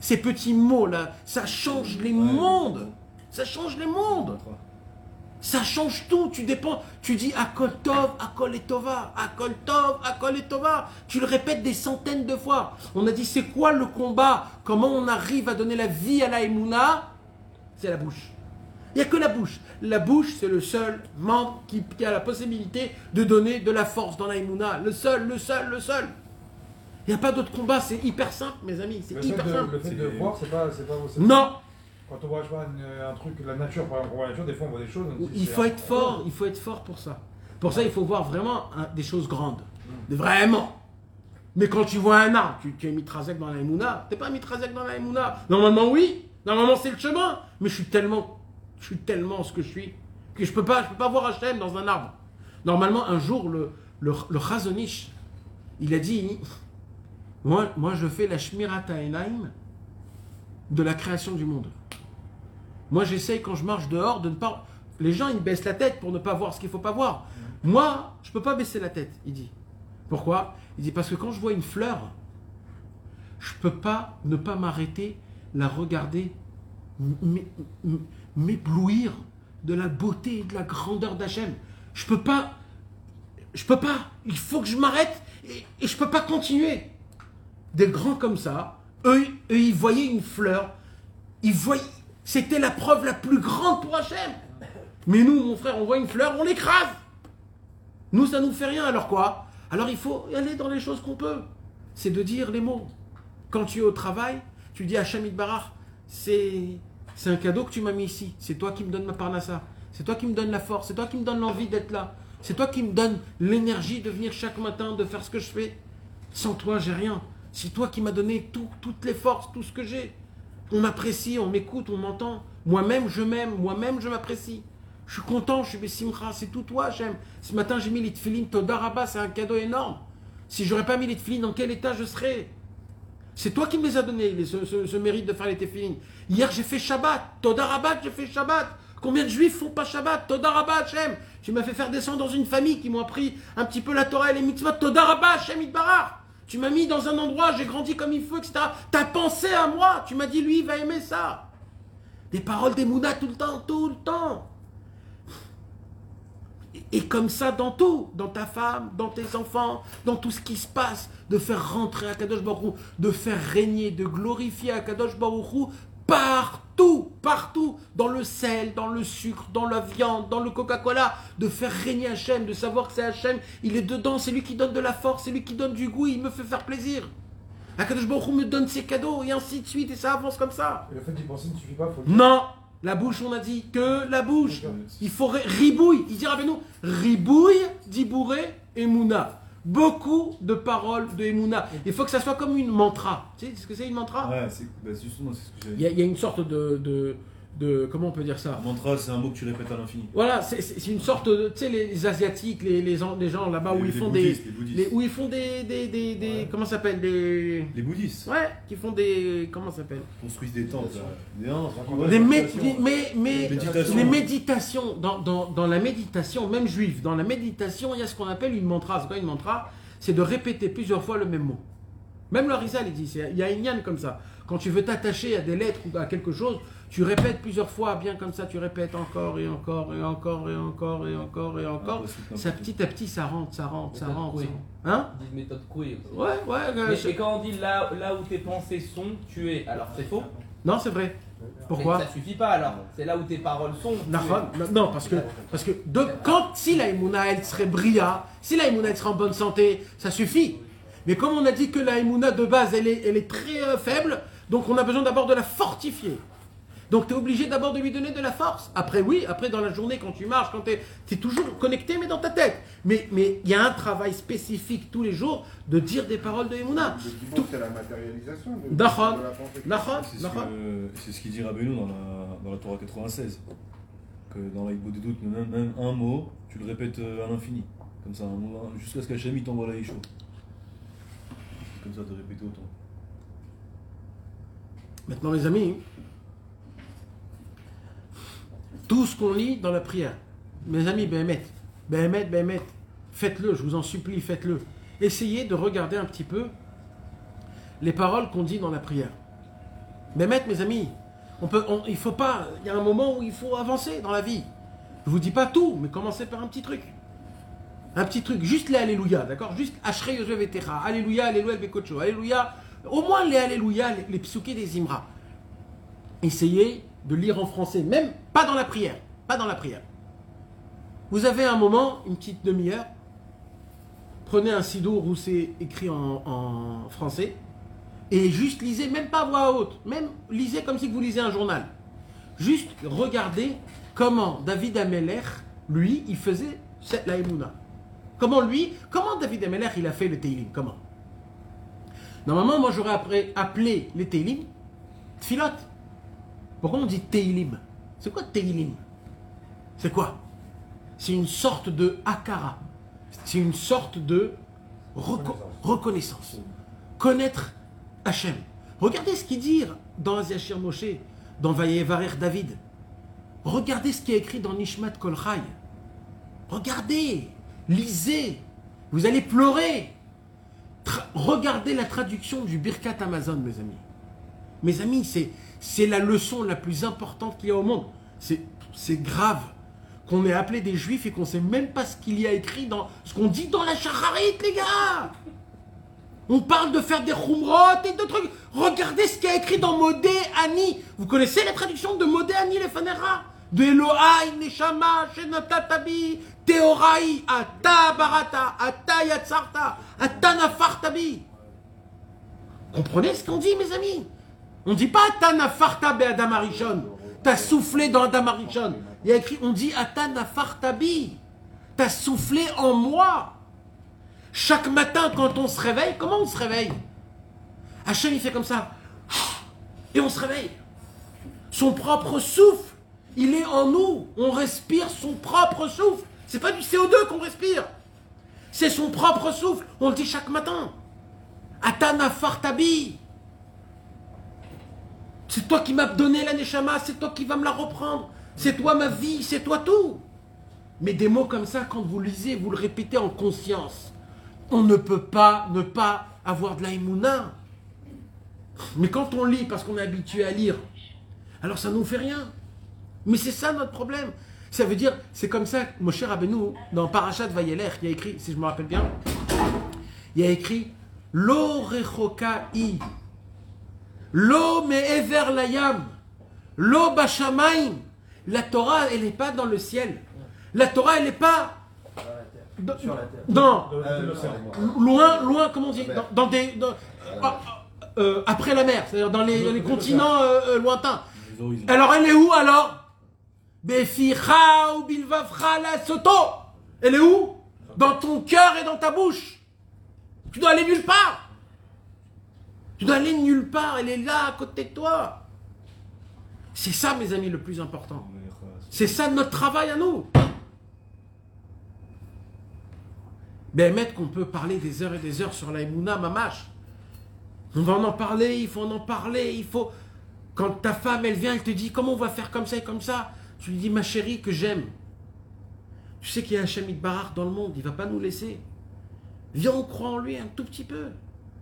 Ces petits mots-là, ça change les mondes. Ça change les mondes. Ça change tout. Tu dépends. Tu dis Akol Tov, Akol et Tova, Akol Tov, Akol et Tova. Tu le répètes des centaines de fois. On a dit c'est quoi le combat? Comment on arrive à donner la vie à la Emouna? C'est la bouche. Il n'y a que la bouche. La bouche, c'est le seul membre qui, qui a la possibilité de donner de la force dans la Emouna. Le seul, le seul, le seul. Il n'y a pas d'autre combat. C'est hyper simple, mes amis. C'est hyper de, simple. le fait de voir, c'est pas, c'est pas. c'est- Non Quand on voit je pas, une- un truc, la nature, par exemple, on voit la nature, des fois on voit des choses. Il faut être fort, il faut être fort pour ça. Pour ça, il faut voir vraiment hein, des choses grandes. Vraiment. Mais quand tu vois un arbre, tu, tu es mitrazek dans la Emouna. T'es pas mitrazek dans la Emouna. Normalement, oui. Normalement, c'est le chemin. Mais je suis tellement, je suis tellement ce que je suis que je peux pas, je peux pas voir Hachem dans un arbre. Normalement, un jour, le, le, le il a dit, moi, moi, je fais la Shmirat Enaim de la création du monde. Moi, j'essaye quand je marche dehors de ne pas. Les gens, ils baissent la tête pour ne pas voir ce qu'il faut pas voir. Moi, je peux pas baisser la tête, il dit. Pourquoi? Il dit parce que quand je vois une fleur, je peux pas ne pas m'arrêter, la regarder, m'éblouir de la beauté et de la grandeur d'Hachem. Je peux pas. Je peux pas. Il faut que je m'arrête et, et je peux pas continuer. Des grands comme ça, eux, ils voyaient une fleur, ils voyaient. C'était la preuve la plus grande pour Hachem. Mais nous, mon frère, on voit une fleur, on l'écrase. Nous, ça nous fait rien. Alors quoi? Alors il faut aller dans les choses qu'on peut. C'est de dire les mots. Quand tu es au travail, tu dis à Shamid Barach, c'est un cadeau que tu m'as mis ici. C'est toi qui me donne ma parnassa. C'est toi qui me donne la force. C'est toi qui me donne l'envie d'être là. C'est toi qui me donne l'énergie de venir chaque matin, de faire ce que je fais. Sans toi, j'ai rien. C'est toi qui m'as donné tout- toutes les forces, tout ce que j'ai. On m'apprécie, on m'écoute, on m'entend. Moi-même, je m'aime. Moi-même, je m'apprécie. Je suis content, je suis Bessimcha. C'est tout toi, j'aime. Ce matin, j'ai mis les tefilines Todaraba. C'est un cadeau énorme. Si j'aurais pas mis les tefilines, dans quel état je serais? C'est toi qui me les as donnés, ce, mérite de faire les tefilines. Hier, j'ai fait Shabbat. Todarabat, j'ai fait Shabbat. Combien de juifs font pas Shabbat? Todarabat, Hachem. Tu m'as fait faire descendre dans une famille qui m'ont appris un petit peu la Torah et les mitzvot. Todarabat, Hachem Itbarach. Tu m'as mis dans un endroit, j'ai grandi comme il faut, etc. T'as pensé à moi. Tu m'as dit, lui, il va aimer ça. Des paroles des Mounas tout le temps, tout le temps. Et- comme ça dans tout, dans ta femme, dans tes enfants, dans tout ce qui se passe, de faire rentrer Akadosh Baruch de faire régner, de glorifier Akadosh Baruch partout, partout, dans le sel, dans le sucre, dans la viande, dans le Coca-Cola, de faire régner Hachem, de savoir que c'est Hachem, il est dedans, c'est lui qui donne de la force, c'est lui qui donne du goût, il me fait faire plaisir. Akadosh Baruch me donne ses cadeaux, et ainsi de suite, et ça avance comme ça. Et le fait d'y penser ne suffit pas, faut le dire. Non, la bouche, on a dit que la bouche. Il faut ribouille, il dira avec nous, ribouille, dibouré, Emouna. Beaucoup de paroles de Emouna. Il faut que ça soit comme une mantra. Tu sais ce que c'est une mantra? Ouais, c'est bah, justement, c'est ce que il j'avais y, a, il y a une sorte de, de, de- Comment on peut dire ça? Mantra, c'est un mot que tu répètes à l'infini. Voilà, c'est- une sorte de. Tu sais, les, les Asiatiques, les, les, gens- les gens là-bas où ils font des. les bouddhistes. les- où ils font des. des, des, des- comment ça s'appelle Des. Les bouddhistes Ouais, qui font des. Comment ça s'appelle? Construisent des tentes. là. Des non, Des mé- méditation, des- mais, mais Méditation. les méditations, dans, dans, dans la méditation, même juive, dans la méditation, il y a ce qu'on appelle une mantra. C'est quoi une mantra C'est de répéter plusieurs fois le même mot. Même le Rizal, il dit, il y a une yann comme ça. Quand tu veux t'attacher à des lettres ou à quelque chose, tu répètes plusieurs fois, bien comme ça, tu répètes encore et encore et encore et encore et encore et encore. Ça petit à petit, ça rentre, ça rentre, ça Méthode rentre. Rentre. Hein? Disent méthode couée aussi. Ouais, ouais. euh, Mais, mais quand on dit là, là où tes pensées sont, tu es. Alors c'est faux? Non, c'est vrai. Pourquoi? Mais ça suffit pas alors. C'est là où tes paroles sont. Nahon, non, parce que, parce que de, quand, si la Emouna, elle serait brilla, si la Emouna, elle serait en bonne santé, ça suffit. Mais comme on a dit que la Emouna de base, elle est, elle est très euh, faible, donc on a besoin d'abord de la fortifier. Donc tu es obligé d'abord de lui donner de la force. Après, oui, après dans la journée, quand tu marches, quand tu es, toujours connecté, mais dans ta tête. Mais mais il y a un travail spécifique tous les jours de dire des paroles de Emouna. C'est la matérialisation de, de la pensée. C'est ce qu'il dit Rabbeinu dans la, dans la Torah 96. Que dans l'Aïbo des doutes, même, même un mot, tu le répètes euh, à l'infini. Comme ça, jusqu'à ce qu'Hachem il t'envoie la. C'est comme ça de répéter autant. Maintenant, les amis, tout ce qu'on lit dans la prière, mes amis, Béhémet, Béhémet, Béhémet, faites-le, je vous en supplie, faites-le. Essayez de regarder un petit peu les paroles qu'on dit dans la prière. Béhémet, mes amis, on peut, on- il faut pas, il y a un moment où il faut avancer dans la vie. Je vous dis pas tout, mais commencez par un petit truc. Un petit truc, juste les Alléluia, d'accord? Juste Ashrei Yosef Vetecha, Alléluia, Alléluia Bekocho, Alléluia, au moins les Alléluia, les, les des Imra. Essayez de lire en français, même pas dans la prière, pas dans la prière. Vous avez un moment, une petite demi-heure, prenez un sidour où c'est écrit en, français, et juste lisez, même pas à voix haute, même lisez comme si vous lisez un journal. Juste regardez comment David Ameller, lui, il faisait cette la Emouna. Comment lui, comment David Ameller, il a fait le Teilim Comment? Normalement, moi j'aurais appelé les Teilim Tfilot. Pourquoi on dit Teilim? C'est quoi Teilim? C'est quoi? C'est une sorte de Akara. C'est une sorte de reco- reconnaissance. Connaître Hachem. Regardez ce qu'il dit dans Aziachir Moshe, dans Vayevarer David. Regardez ce qui est écrit dans Nishmat Kol Chai. Regardez, lisez, vous allez pleurer. Tra- regardez la traduction du Birkat Amazon, mes amis. Mes amis, c'est, la leçon la plus importante qu'il y a au monde. C'est, grave qu'on ait appelé des juifs et qu'on ne sait même pas ce qu'il y a écrit dans ce qu'on dit dans la Shacharit, les gars. On parle de faire des khumrot et de trucs. Regardez ce qu'il y a écrit dans Modé Ani. Vous connaissez la traduction de Modé Ani les Fanera? De Elohai, Neshama, Shenatatabi, Teorai, Ata Barata, Ata Yatsarta, Ata Nafartabi. Comprenez ce qu'on dit, mes amis? On dit pas Ata Nafarta be Adam Arishon. T'as soufflé dans Adam Arishon. Il y a écrit, on dit Ata Nafartabi. T'as soufflé en moi. Chaque matin, quand on se réveille, comment on se réveille? Hachem, il fait comme ça. Et on se réveille. Son propre souffle, il est en nous. On respire son propre souffle. C'est pas du CO2 qu'on respire. C'est son propre souffle. On le dit chaque matin. Atana Fartabi. C'est toi qui m'as donné la Neshama, c'est toi qui vas me la reprendre. C'est toi ma vie, c'est toi tout. Mais des mots comme ça, quand vous lisez, vous le répétez en conscience. On ne peut pas ne pas avoir de la Emouna. Mais quand on lit parce qu'on est habitué à lire, alors ça ne nous fait rien. Mais c'est ça notre problème. Ça veut dire, c'est comme ça, mon cher Rabbeinu, dans Parashat Vayeler, il y a écrit, si je me rappelle bien, il y a écrit Lo rechoka i, lo me'ever layam, lo bashamaim. La Torah, elle n'est pas dans le ciel. La Torah, elle n'est pas. dans- Sur la terre. Non, Dans Euh, l'océan. loin, loin, comment on dit Dans, dans des. dans- ah, euh, après la mer, c'est-à-dire dans les, continents euh, lointains. Alors elle est où alors? Beficha ou bilvavcha la soto Elle est où? Dans ton cœur et dans ta bouche. Tu dois aller nulle part. Tu dois aller nulle part, elle est là à côté de toi. C'est ça mes amis le plus important. C'est ça notre travail à nous. Ben, maître, qu'on peut parler des heures et des heures sur la Emouna, mamache. On va en parler, il faut en parler, il faut. Quand ta femme, elle vient, elle te dit comment on va faire comme ça et comme ça, tu lui dis ma chérie que j'aime. Tu sais qu'il y a un Shamit Barar dans le monde, il va pas nous laisser. Viens, on croit en lui un tout petit peu.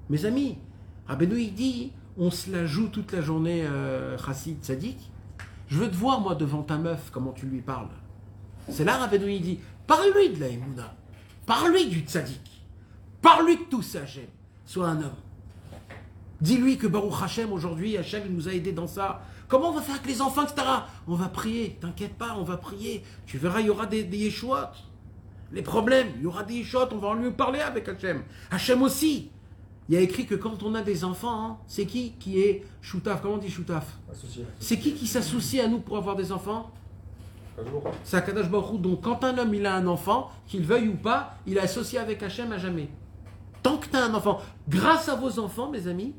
Mes amis, Rabbeinu, il dit on se la joue toute la journée, euh, Chassid Sadik. Je veux te voir, moi, devant ta meuf, comment tu lui parles. C'est là, Rabbeinu, il dit parle-lui de la Emouna. Parle-lui du tzaddik. Parle-lui de tout ça, j'aime. Sois un homme. Dis-lui que Baruch Hashem, aujourd'hui, Hashem, il nous a aidés dans ça. Comment on va faire avec les enfants, etc. On va prier, t'inquiète pas, on va prier. Tu verras, il y aura des, des Yeshuot. Les problèmes, il y aura des Yeshuot, on va en lui parler avec Hashem. Hashem aussi. Il y a écrit que quand on a des enfants, hein, c'est qui qui est Choutaf? Comment on dit Choutaf? Associé. C'est qui qui s'associe à nous pour avoir des enfants? C'est Akadosh Baruch. Donc quand un homme il a un enfant, qu'il veuille ou pas, il est associé avec Hachem à jamais. Tant que tu as un enfant, grâce à vos enfants, mes amis,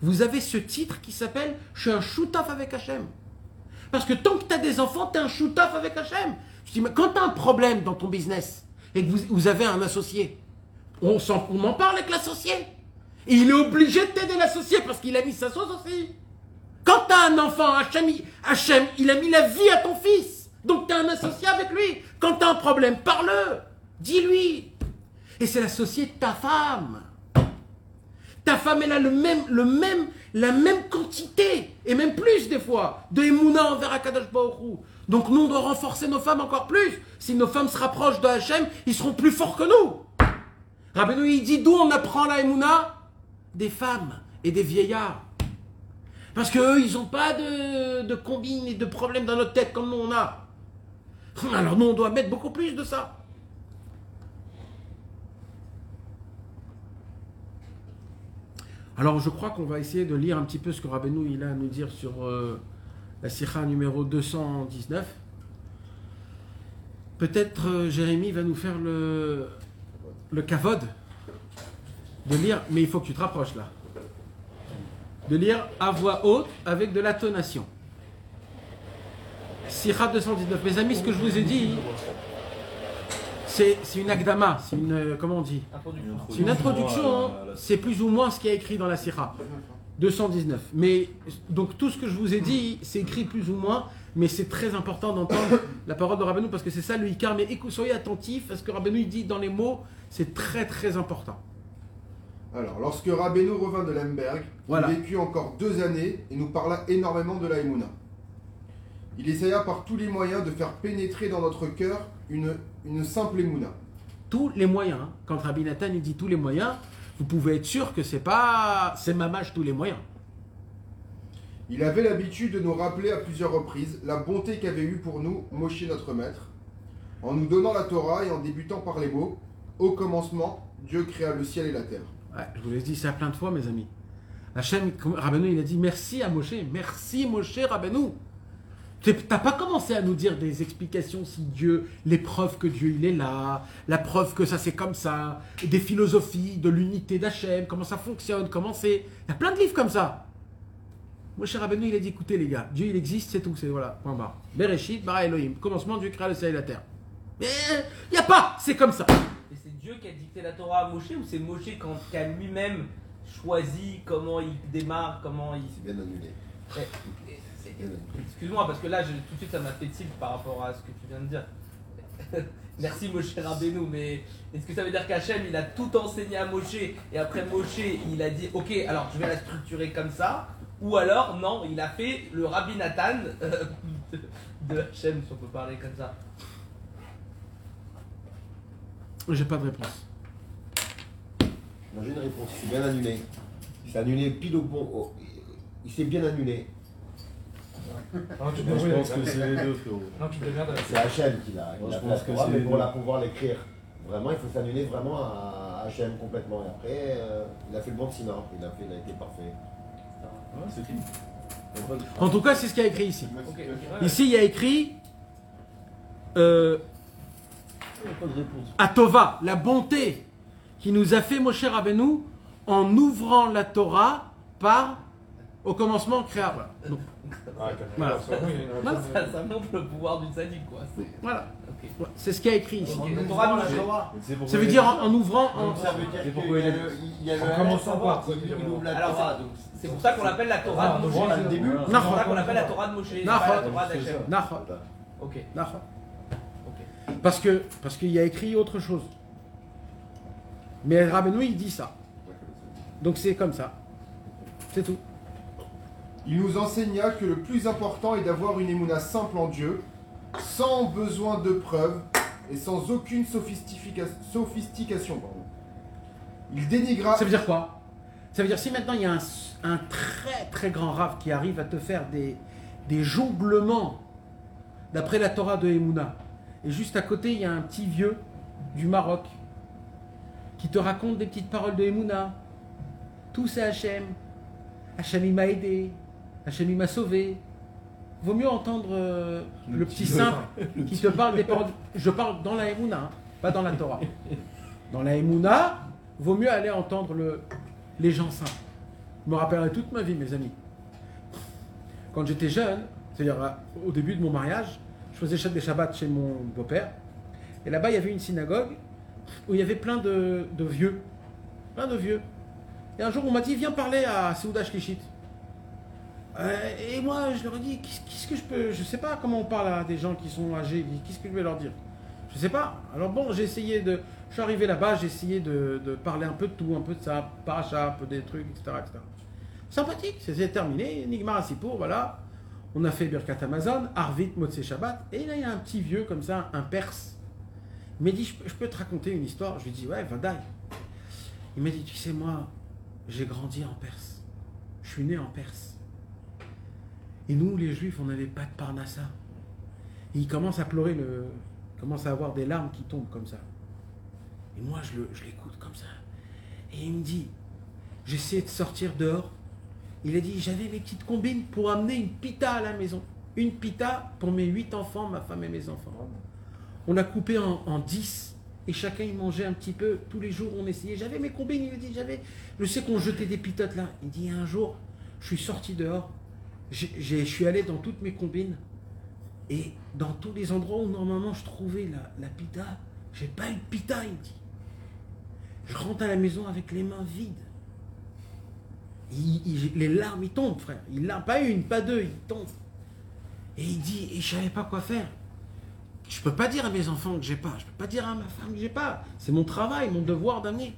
vous avez ce titre qui s'appelle Je suis un shootaf avec Hachem. Parce que tant que tu as des enfants, tu es un shootaf avec Hachem. Je dis, mais quand tu as un problème dans ton business et que vous, vous avez un associé, on, on en parle avec l'associé. Il est obligé de t'aider l'associé parce qu'il a mis sa sauce aussi. Quand tu as un enfant, Hachem, il- a mis la vie à ton fils. Donc tu as un associé avec lui. Quand tu as un problème, parle-le. Dis-lui. Et c'est l'associé de ta femme. Ta femme, elle a le même, le même, la même quantité, et même plus des fois, de Emouna envers Akadosh Hu. Donc nous, on doit renforcer nos femmes encore plus. Si nos femmes se rapprochent de Hachem, ils seront plus forts que nous. Rabbeinu, il dit d'où on apprend la Emouna Des femmes et des vieillards. Parce qu'eux, ils n'ont pas de, de combine et de problèmes dans notre tête comme nous on a. Alors nous, on doit mettre beaucoup plus de ça. Alors je crois qu'on va essayer de lire un petit peu ce que Rabbeinu il a à nous dire sur euh, la Sikha numéro 219. Peut-être euh, Jérémy va nous faire le, le de lire, mais il faut que tu te rapproches là. De lire à voix haute avec de l'intonation. Sikha 219. Mes amis, ce que je vous ai dit, c'est c'est une agdama, c'est une. euh, Comment on dit? Introduction. c'est une introduction, hein. c'est plus ou moins ce qui est écrit dans la Sira. 219. Mais donc tout ce que je vous ai dit, c'est écrit plus ou moins, mais c'est très important d'entendre la parole de Rabbeinu parce que c'est ça le Icar. Mais écoute, soyez attentifs à ce que Rabbeinu dit dans les mots, c'est très très important. Alors, lorsque Rabbeinu revint de Lemberg, Voilà. il vécut encore deux années et nous parla énormément de la Emouna. Il essaya par tous les moyens de faire pénétrer dans notre cœur une, une simple Emouna. Tous les moyens. hein. Quand Rabbi Nathan il dit tous les moyens, vous pouvez être sûr que c'est pas c'est mamage tous les moyens. Il avait l'habitude de nous rappeler à plusieurs reprises la bonté qu'avait eue pour nous Moshe notre maître, en nous donnant la Torah et en débutant par les mots Au commencement, Dieu créa le ciel et la terre. Je vous l'ai dit ça plein de fois, mes amis. Hachem, il a dit merci à Moshe, merci Moshe Rabbeinu. T'as pas commencé à nous dire des explications si Dieu, les preuves que Dieu il est là, la preuve que ça c'est comme ça, des philosophies de l'unité d'Hachem, comment ça fonctionne, comment c'est. Il y a plein de livres comme ça. Moshe Rabbeinu, il a dit écoutez les gars, Dieu il existe, c'est tout, c'est voilà, point barre. Bereshit, bara Elohim, commencement, Dieu créa le ciel et la terre. Il y a pas, c'est comme ça. Dieu qui a dicté la Torah à Moshe ou c'est Moshe quand- qui a lui-même choisi comment il démarre, comment il. C'est bien annulé. Eh, Excuse-moi parce que là je- tout de suite ça m'a fait tilt par rapport à ce que tu viens de dire. Merci Moshe Rabbeinu, mais est-ce que ça veut dire qu'Hachem il a tout enseigné à Moshe et après Moshe il a dit ok alors je vais la structurer comme ça ou alors non il a fait le Rabbi Nathan euh, de, de Hachem si on peut parler comme ça. J'ai pas de réponse. Non, j'ai une réponse. C'est bien annulé. C'est annulé pile au bon. Il s'est bien annulé. Non, tu Moi, je pense que c'est les deux, frérot. Non, tu peux bien C'est Hachem qui l'a qui Moi, l'a je fait pense la que Torah, c'est mais les pour deux. la pouvoir l'écrire. Vraiment, il faut s'annuler vraiment à Hachem complètement. Et après, euh, il a fait le bon Sina, il a, fait, il a été parfait. Ouais, c'est fini. Y a pas de- En tout cas, c'est ce qu'il y a écrit ici. Ok. Ici, il y a écrit euh, y a pas de réponse. Atova, la bonté qui nous a fait Moshe Rabbeinu en ouvrant la Torah par au commencement créa. Voilà. Donc, Ah. Ça, ça montre le pouvoir du sadique, quoi. C'est- voilà. C'est ce qu'il y a écrit ici. Ça veut dire a- en, en ouvrant. en- ça veut dire qu'il y a le, commençant par- il il ouvre la Alors, C'est pour ça qu'on l'appelle la Torah Ah, de Moshe. C'est pour ça qu'on l'appelle la Torah de Moshe, la Torah d'Hachem. Ok. Parce que parce qu'il y a écrit autre chose. Mais Rabbeinu il dit ça. Donc c'est comme ça. C'est tout. Il nous enseigna que le plus important est d'avoir une émouna simple en Dieu, sans besoin de preuves et sans aucune sophistication. pardon. Il dénigra. Ça veut dire quoi? Ça veut dire si maintenant il y a un, un très très grand rave qui arrive à te faire des, des jonglements d'après la Torah de Emouna, et juste à côté il y a un petit vieux du Maroc qui te raconte des petites paroles de Emouna. Tout c'est Hachem. Hachem il m'a aidé. Hachem il m'a sauvé. Vaut mieux entendre euh, le, petit simple qui te parle des paroles. Je parle dans la Emouna, hein, pas dans la Torah. Dans la Emouna, vaut mieux aller entendre le, les gens simples. Je me rappellerai toute ma vie, mes amis. Quand j'étais jeune, c'est-à-dire euh, au début de mon mariage, faisais des Shabbats chez mon beau-père. Et là-bas, il y avait une synagogue où il y avait plein de, vieux. Plein de vieux. Et un jour, on m'a dit, viens parler à Seouda Shlichit. Euh, et moi, je leur ai dit, qu'est-ce que je peux. Je sais pas comment on parle à des gens qui sont âgés. Qu'est-ce que je vais leur dire? Je sais pas. Alors bon, j'ai essayé de. Je suis arrivé là-bas, j'ai essayé de, parler un peu de tout, un peu de ça, paracha, un peu des trucs, etc. etc. Sympathique, c'est terminé. Nigmar Asipour, voilà. On a fait Birkat Amazon, Arvit, Motse Shabbat. Et là, il y a un petit vieux comme ça, un perse. Il m'a dit, je peux, te raconter une histoire Je lui ai dit, ouais, Vadaï. Il m'a dit, tu sais, moi, j'ai grandi en Perse. Je suis né en Perse. Et nous, les Juifs, on n'avait pas de Parnassa. Il commence à pleurer, le... commence à avoir des larmes qui tombent comme ça. Et moi, je l'écoute comme ça. Et il me dit, j'essayais de sortir dehors. Il a dit, j'avais mes petites combines pour amener une pita à la maison. Une pita pour mes huit enfants, ma femme et mes enfants. On a coupé en, 10 et chacun il mangeait un petit peu. Tous les jours on essayait. J'avais mes combines, il a dit j'avais. Je sais qu'on jetait des pitotes là. Il dit un jour, je suis sorti dehors, je suis allé dans toutes mes combines et dans tous les endroits où normalement je trouvais la, la pita, j'ai pas eu de pita, il dit. Je rentre à la maison avec les mains vides. Il- il- les larmes, ils tombent, frère. Il n'a pas une, pas deux, ils tombent. Et il dit, et je savais pas quoi faire. Je peux pas dire à mes enfants que j'ai pas. Je peux pas dire à ma femme que j'ai pas. C'est mon travail, mon devoir d'amener.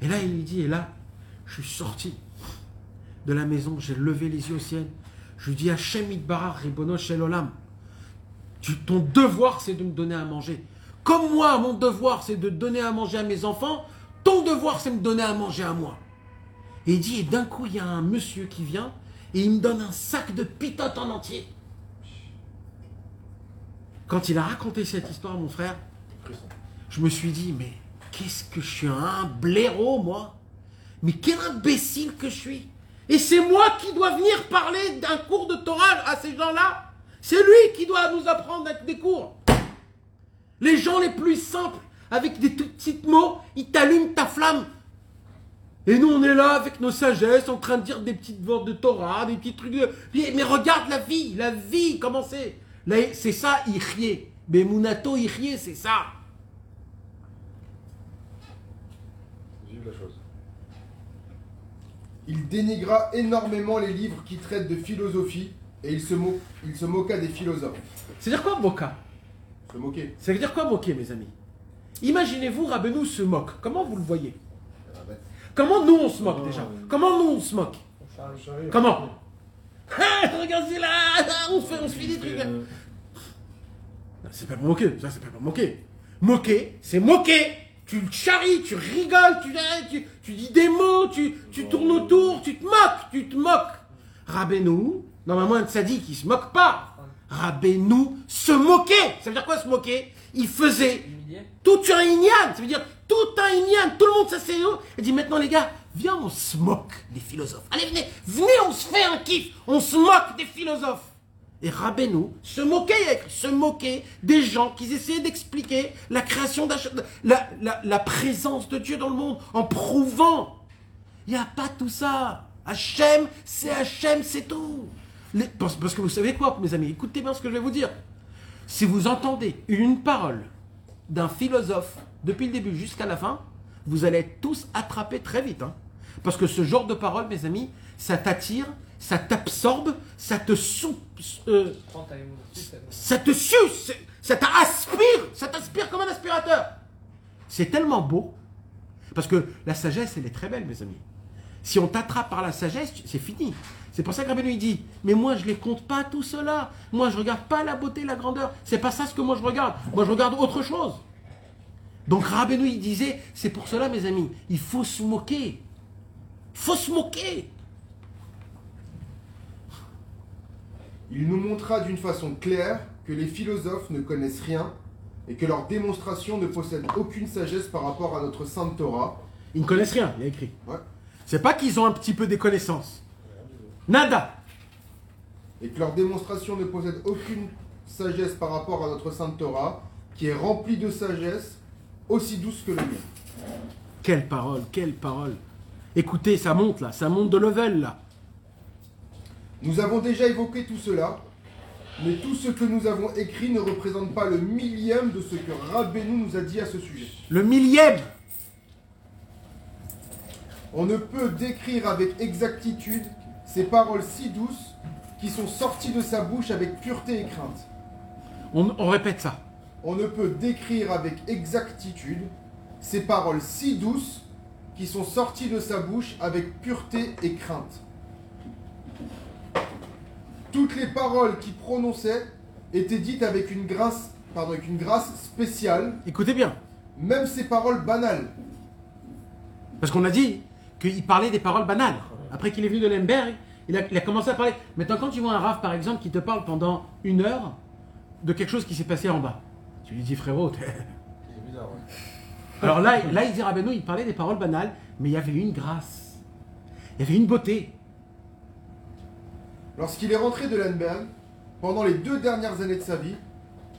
Et là, il lui dit, et là, je suis sorti de la maison, j'ai levé les yeux au ciel. Je lui dis, Hachem Idbarach, Ribono Shel Olam, tu- ton devoir, c'est de me donner à manger. Comme moi, mon devoir, c'est de donner à manger à mes enfants, ton devoir, c'est de me donner à manger à moi. Et il dit, et d'un coup, il y a un monsieur qui vient, et il me donne un sac de pitotes en entier. Quand il a raconté cette histoire, mon frère, je me suis dit, mais qu'est-ce que je suis un blaireau, moi? Mais quel imbécile que je suis! Et c'est moi qui dois venir parler d'un cours de Torah à ces gens-là. C'est lui qui doit nous apprendre des cours. Les gens les plus simples, avec des tout petits mots, ils t'allument ta flamme et nous, on est là avec nos sagesses, en train de dire des petites words de Torah, des petits trucs de... Mais mais regarde la vie, la vie, comment c'est? C'est ça, Ichye. Bemunato Ichye, c'est ça. Vive la chose. Il dénigra énormément les livres qui traitent de philosophie et il se, mo- il se moqua des philosophes. C'est-à-dire quoi, moka Se moquer. Ça veut dire quoi, moquer, mes amis? Imaginez-vous, Rabbeinu se moque. Comment vous le voyez? Comment nous, on se moque, déjà? Comment nous, on se moque? Comment? Ah, Regarde, là On se fait, on se fait des trucs. Euh, C'est pas pour moquer, ça c'est pas pour moquer. Moquer, c'est moquer. Tu le charries, tu rigoles, tu, tu, tu dis des mots, tu, tu tournes autour, tu te moques, tu te moques. Rabbeinu, normalement un tzaddik, il se moque pas. Rabbeinu se moquait. Ça veut dire quoi se moquer? Il faisait tout un ignan. Ça veut dire tout un ignan, tout le monde s'assied et dit maintenant les gars, viens on se moque des philosophes. Allez venez, venez on se fait un kiff, on se moque des philosophes. Et Rabbeinu se moquait, il y se moquait des gens qui essayaient d'expliquer la création la, la, la présence de Dieu dans le monde en prouvant. Il n'y a pas tout ça. Hachem, c'est Hachem, c'est tout. Parce, parce que vous savez quoi, mes amis, écoutez bien ce que je vais vous dire. Si vous entendez une parole d'un philosophe depuis le début jusqu'à la fin, vous allez être tous attrapés très vite. hein. Parce que ce genre de parole, mes amis, ça t'attire, ça t'absorbe, ça te sou, euh, ça te suce, ça t'aspire, ça t'aspire comme un aspirateur. C'est tellement beau. Parce que la sagesse, elle est très belle, mes amis. Si on t'attrape par la sagesse, c'est fini. C'est pour ça que Rabbeinu il dit, mais moi je les compte pas tout cela. Moi je regarde pas la beauté, la grandeur. C'est pas ça ce que moi je regarde. Moi je regarde autre chose. Donc Rabbeinu il disait, c'est pour cela mes amis, il faut se moquer. Il faut se moquer. Il nous montra d'une façon claire que les philosophes ne connaissent rien et que leur démonstration ne possède aucune sagesse par rapport à notre sainte Torah. Ils ne connaissent rien, il y a écrit. Ouais. C'est pas qu'ils ont un petit peu des connaissances. Nada. Et que leur démonstration ne possède aucune sagesse par rapport à notre sainte Torah, qui est remplie de sagesse, aussi douce que le mien. Quelle parole, quelle parole. Écoutez, ça monte là, ça monte de level là. Nous avons déjà évoqué tout cela, mais tout ce que nous avons écrit ne représente pas le millième de ce que Rabbeinu nous a dit à ce sujet. Le millième. On ne peut décrire avec exactitude ces paroles si douces qui sont sorties de sa bouche avec pureté et crainte. On, on répète ça. On ne peut décrire avec exactitude ces paroles si douces qui sont sorties de sa bouche avec pureté et crainte. Toutes les paroles qu'il prononçait étaient dites avec une grâce, pardon, avec une grâce spéciale, Écoutez bien. même ces paroles banales. Parce qu'on a dit qu'il parlait des paroles banales. Après qu'il est venu de Lemberg, il a, il a commencé à parler. Maintenant, quand tu vois un rave, par exemple, qui te parle pendant une heure de quelque chose qui s'est passé en bas, tu lui dis, frérot, t'es- C'est bizarre, ouais. Alors là, là, il dit Rabbeinu, il parlait des paroles banales, mais il y avait une grâce. Il y avait une beauté. Lorsqu'il est rentré de Lemberg, pendant les deux dernières années de sa vie,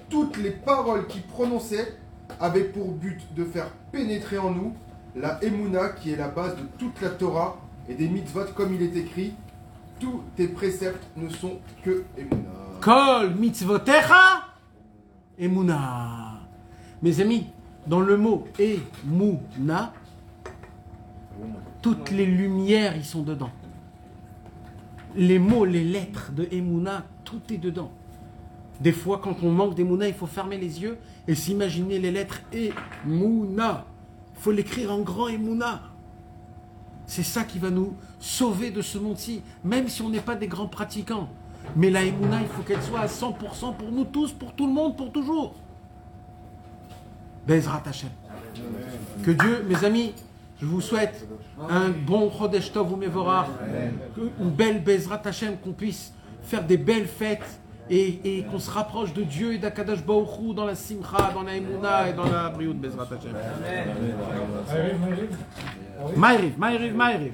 toutes les paroles qu'il prononçait avaient pour but de faire pénétrer en nous la Emouna qui est la base de toute la Torah et des mitzvot comme il est écrit. Tous tes préceptes ne sont que Emouna. Kol mitzvotecha emuna. Mes amis, dans le mot emuna, toutes les lumières y sont dedans. Les mots, les lettres de emuna, tout est dedans. Des fois, quand on manque d'emuna, il faut fermer les yeux et s'imaginer les lettres emuna. Il faut l'écrire en grand emuna. C'est ça qui va nous sauver de ce monde-ci, même si on n'est pas des grands pratiquants. Mais la Emouna, il faut qu'elle soit à 100% pour nous tous, pour tout le monde, pour toujours. Bezrat Hashem. Que Dieu, mes amis, je vous souhaite un bon Chodesh Tov ou Mevorach, une belle Bezrat Hashem, qu'on puisse faire des belles fêtes et, et qu'on se rapproche de Dieu et d'Akadash Baruch Hu dans la Simcha, dans la Emouna et dans la Briout Bezrat Hashem. Maïriv, Maïriv, Maïriv.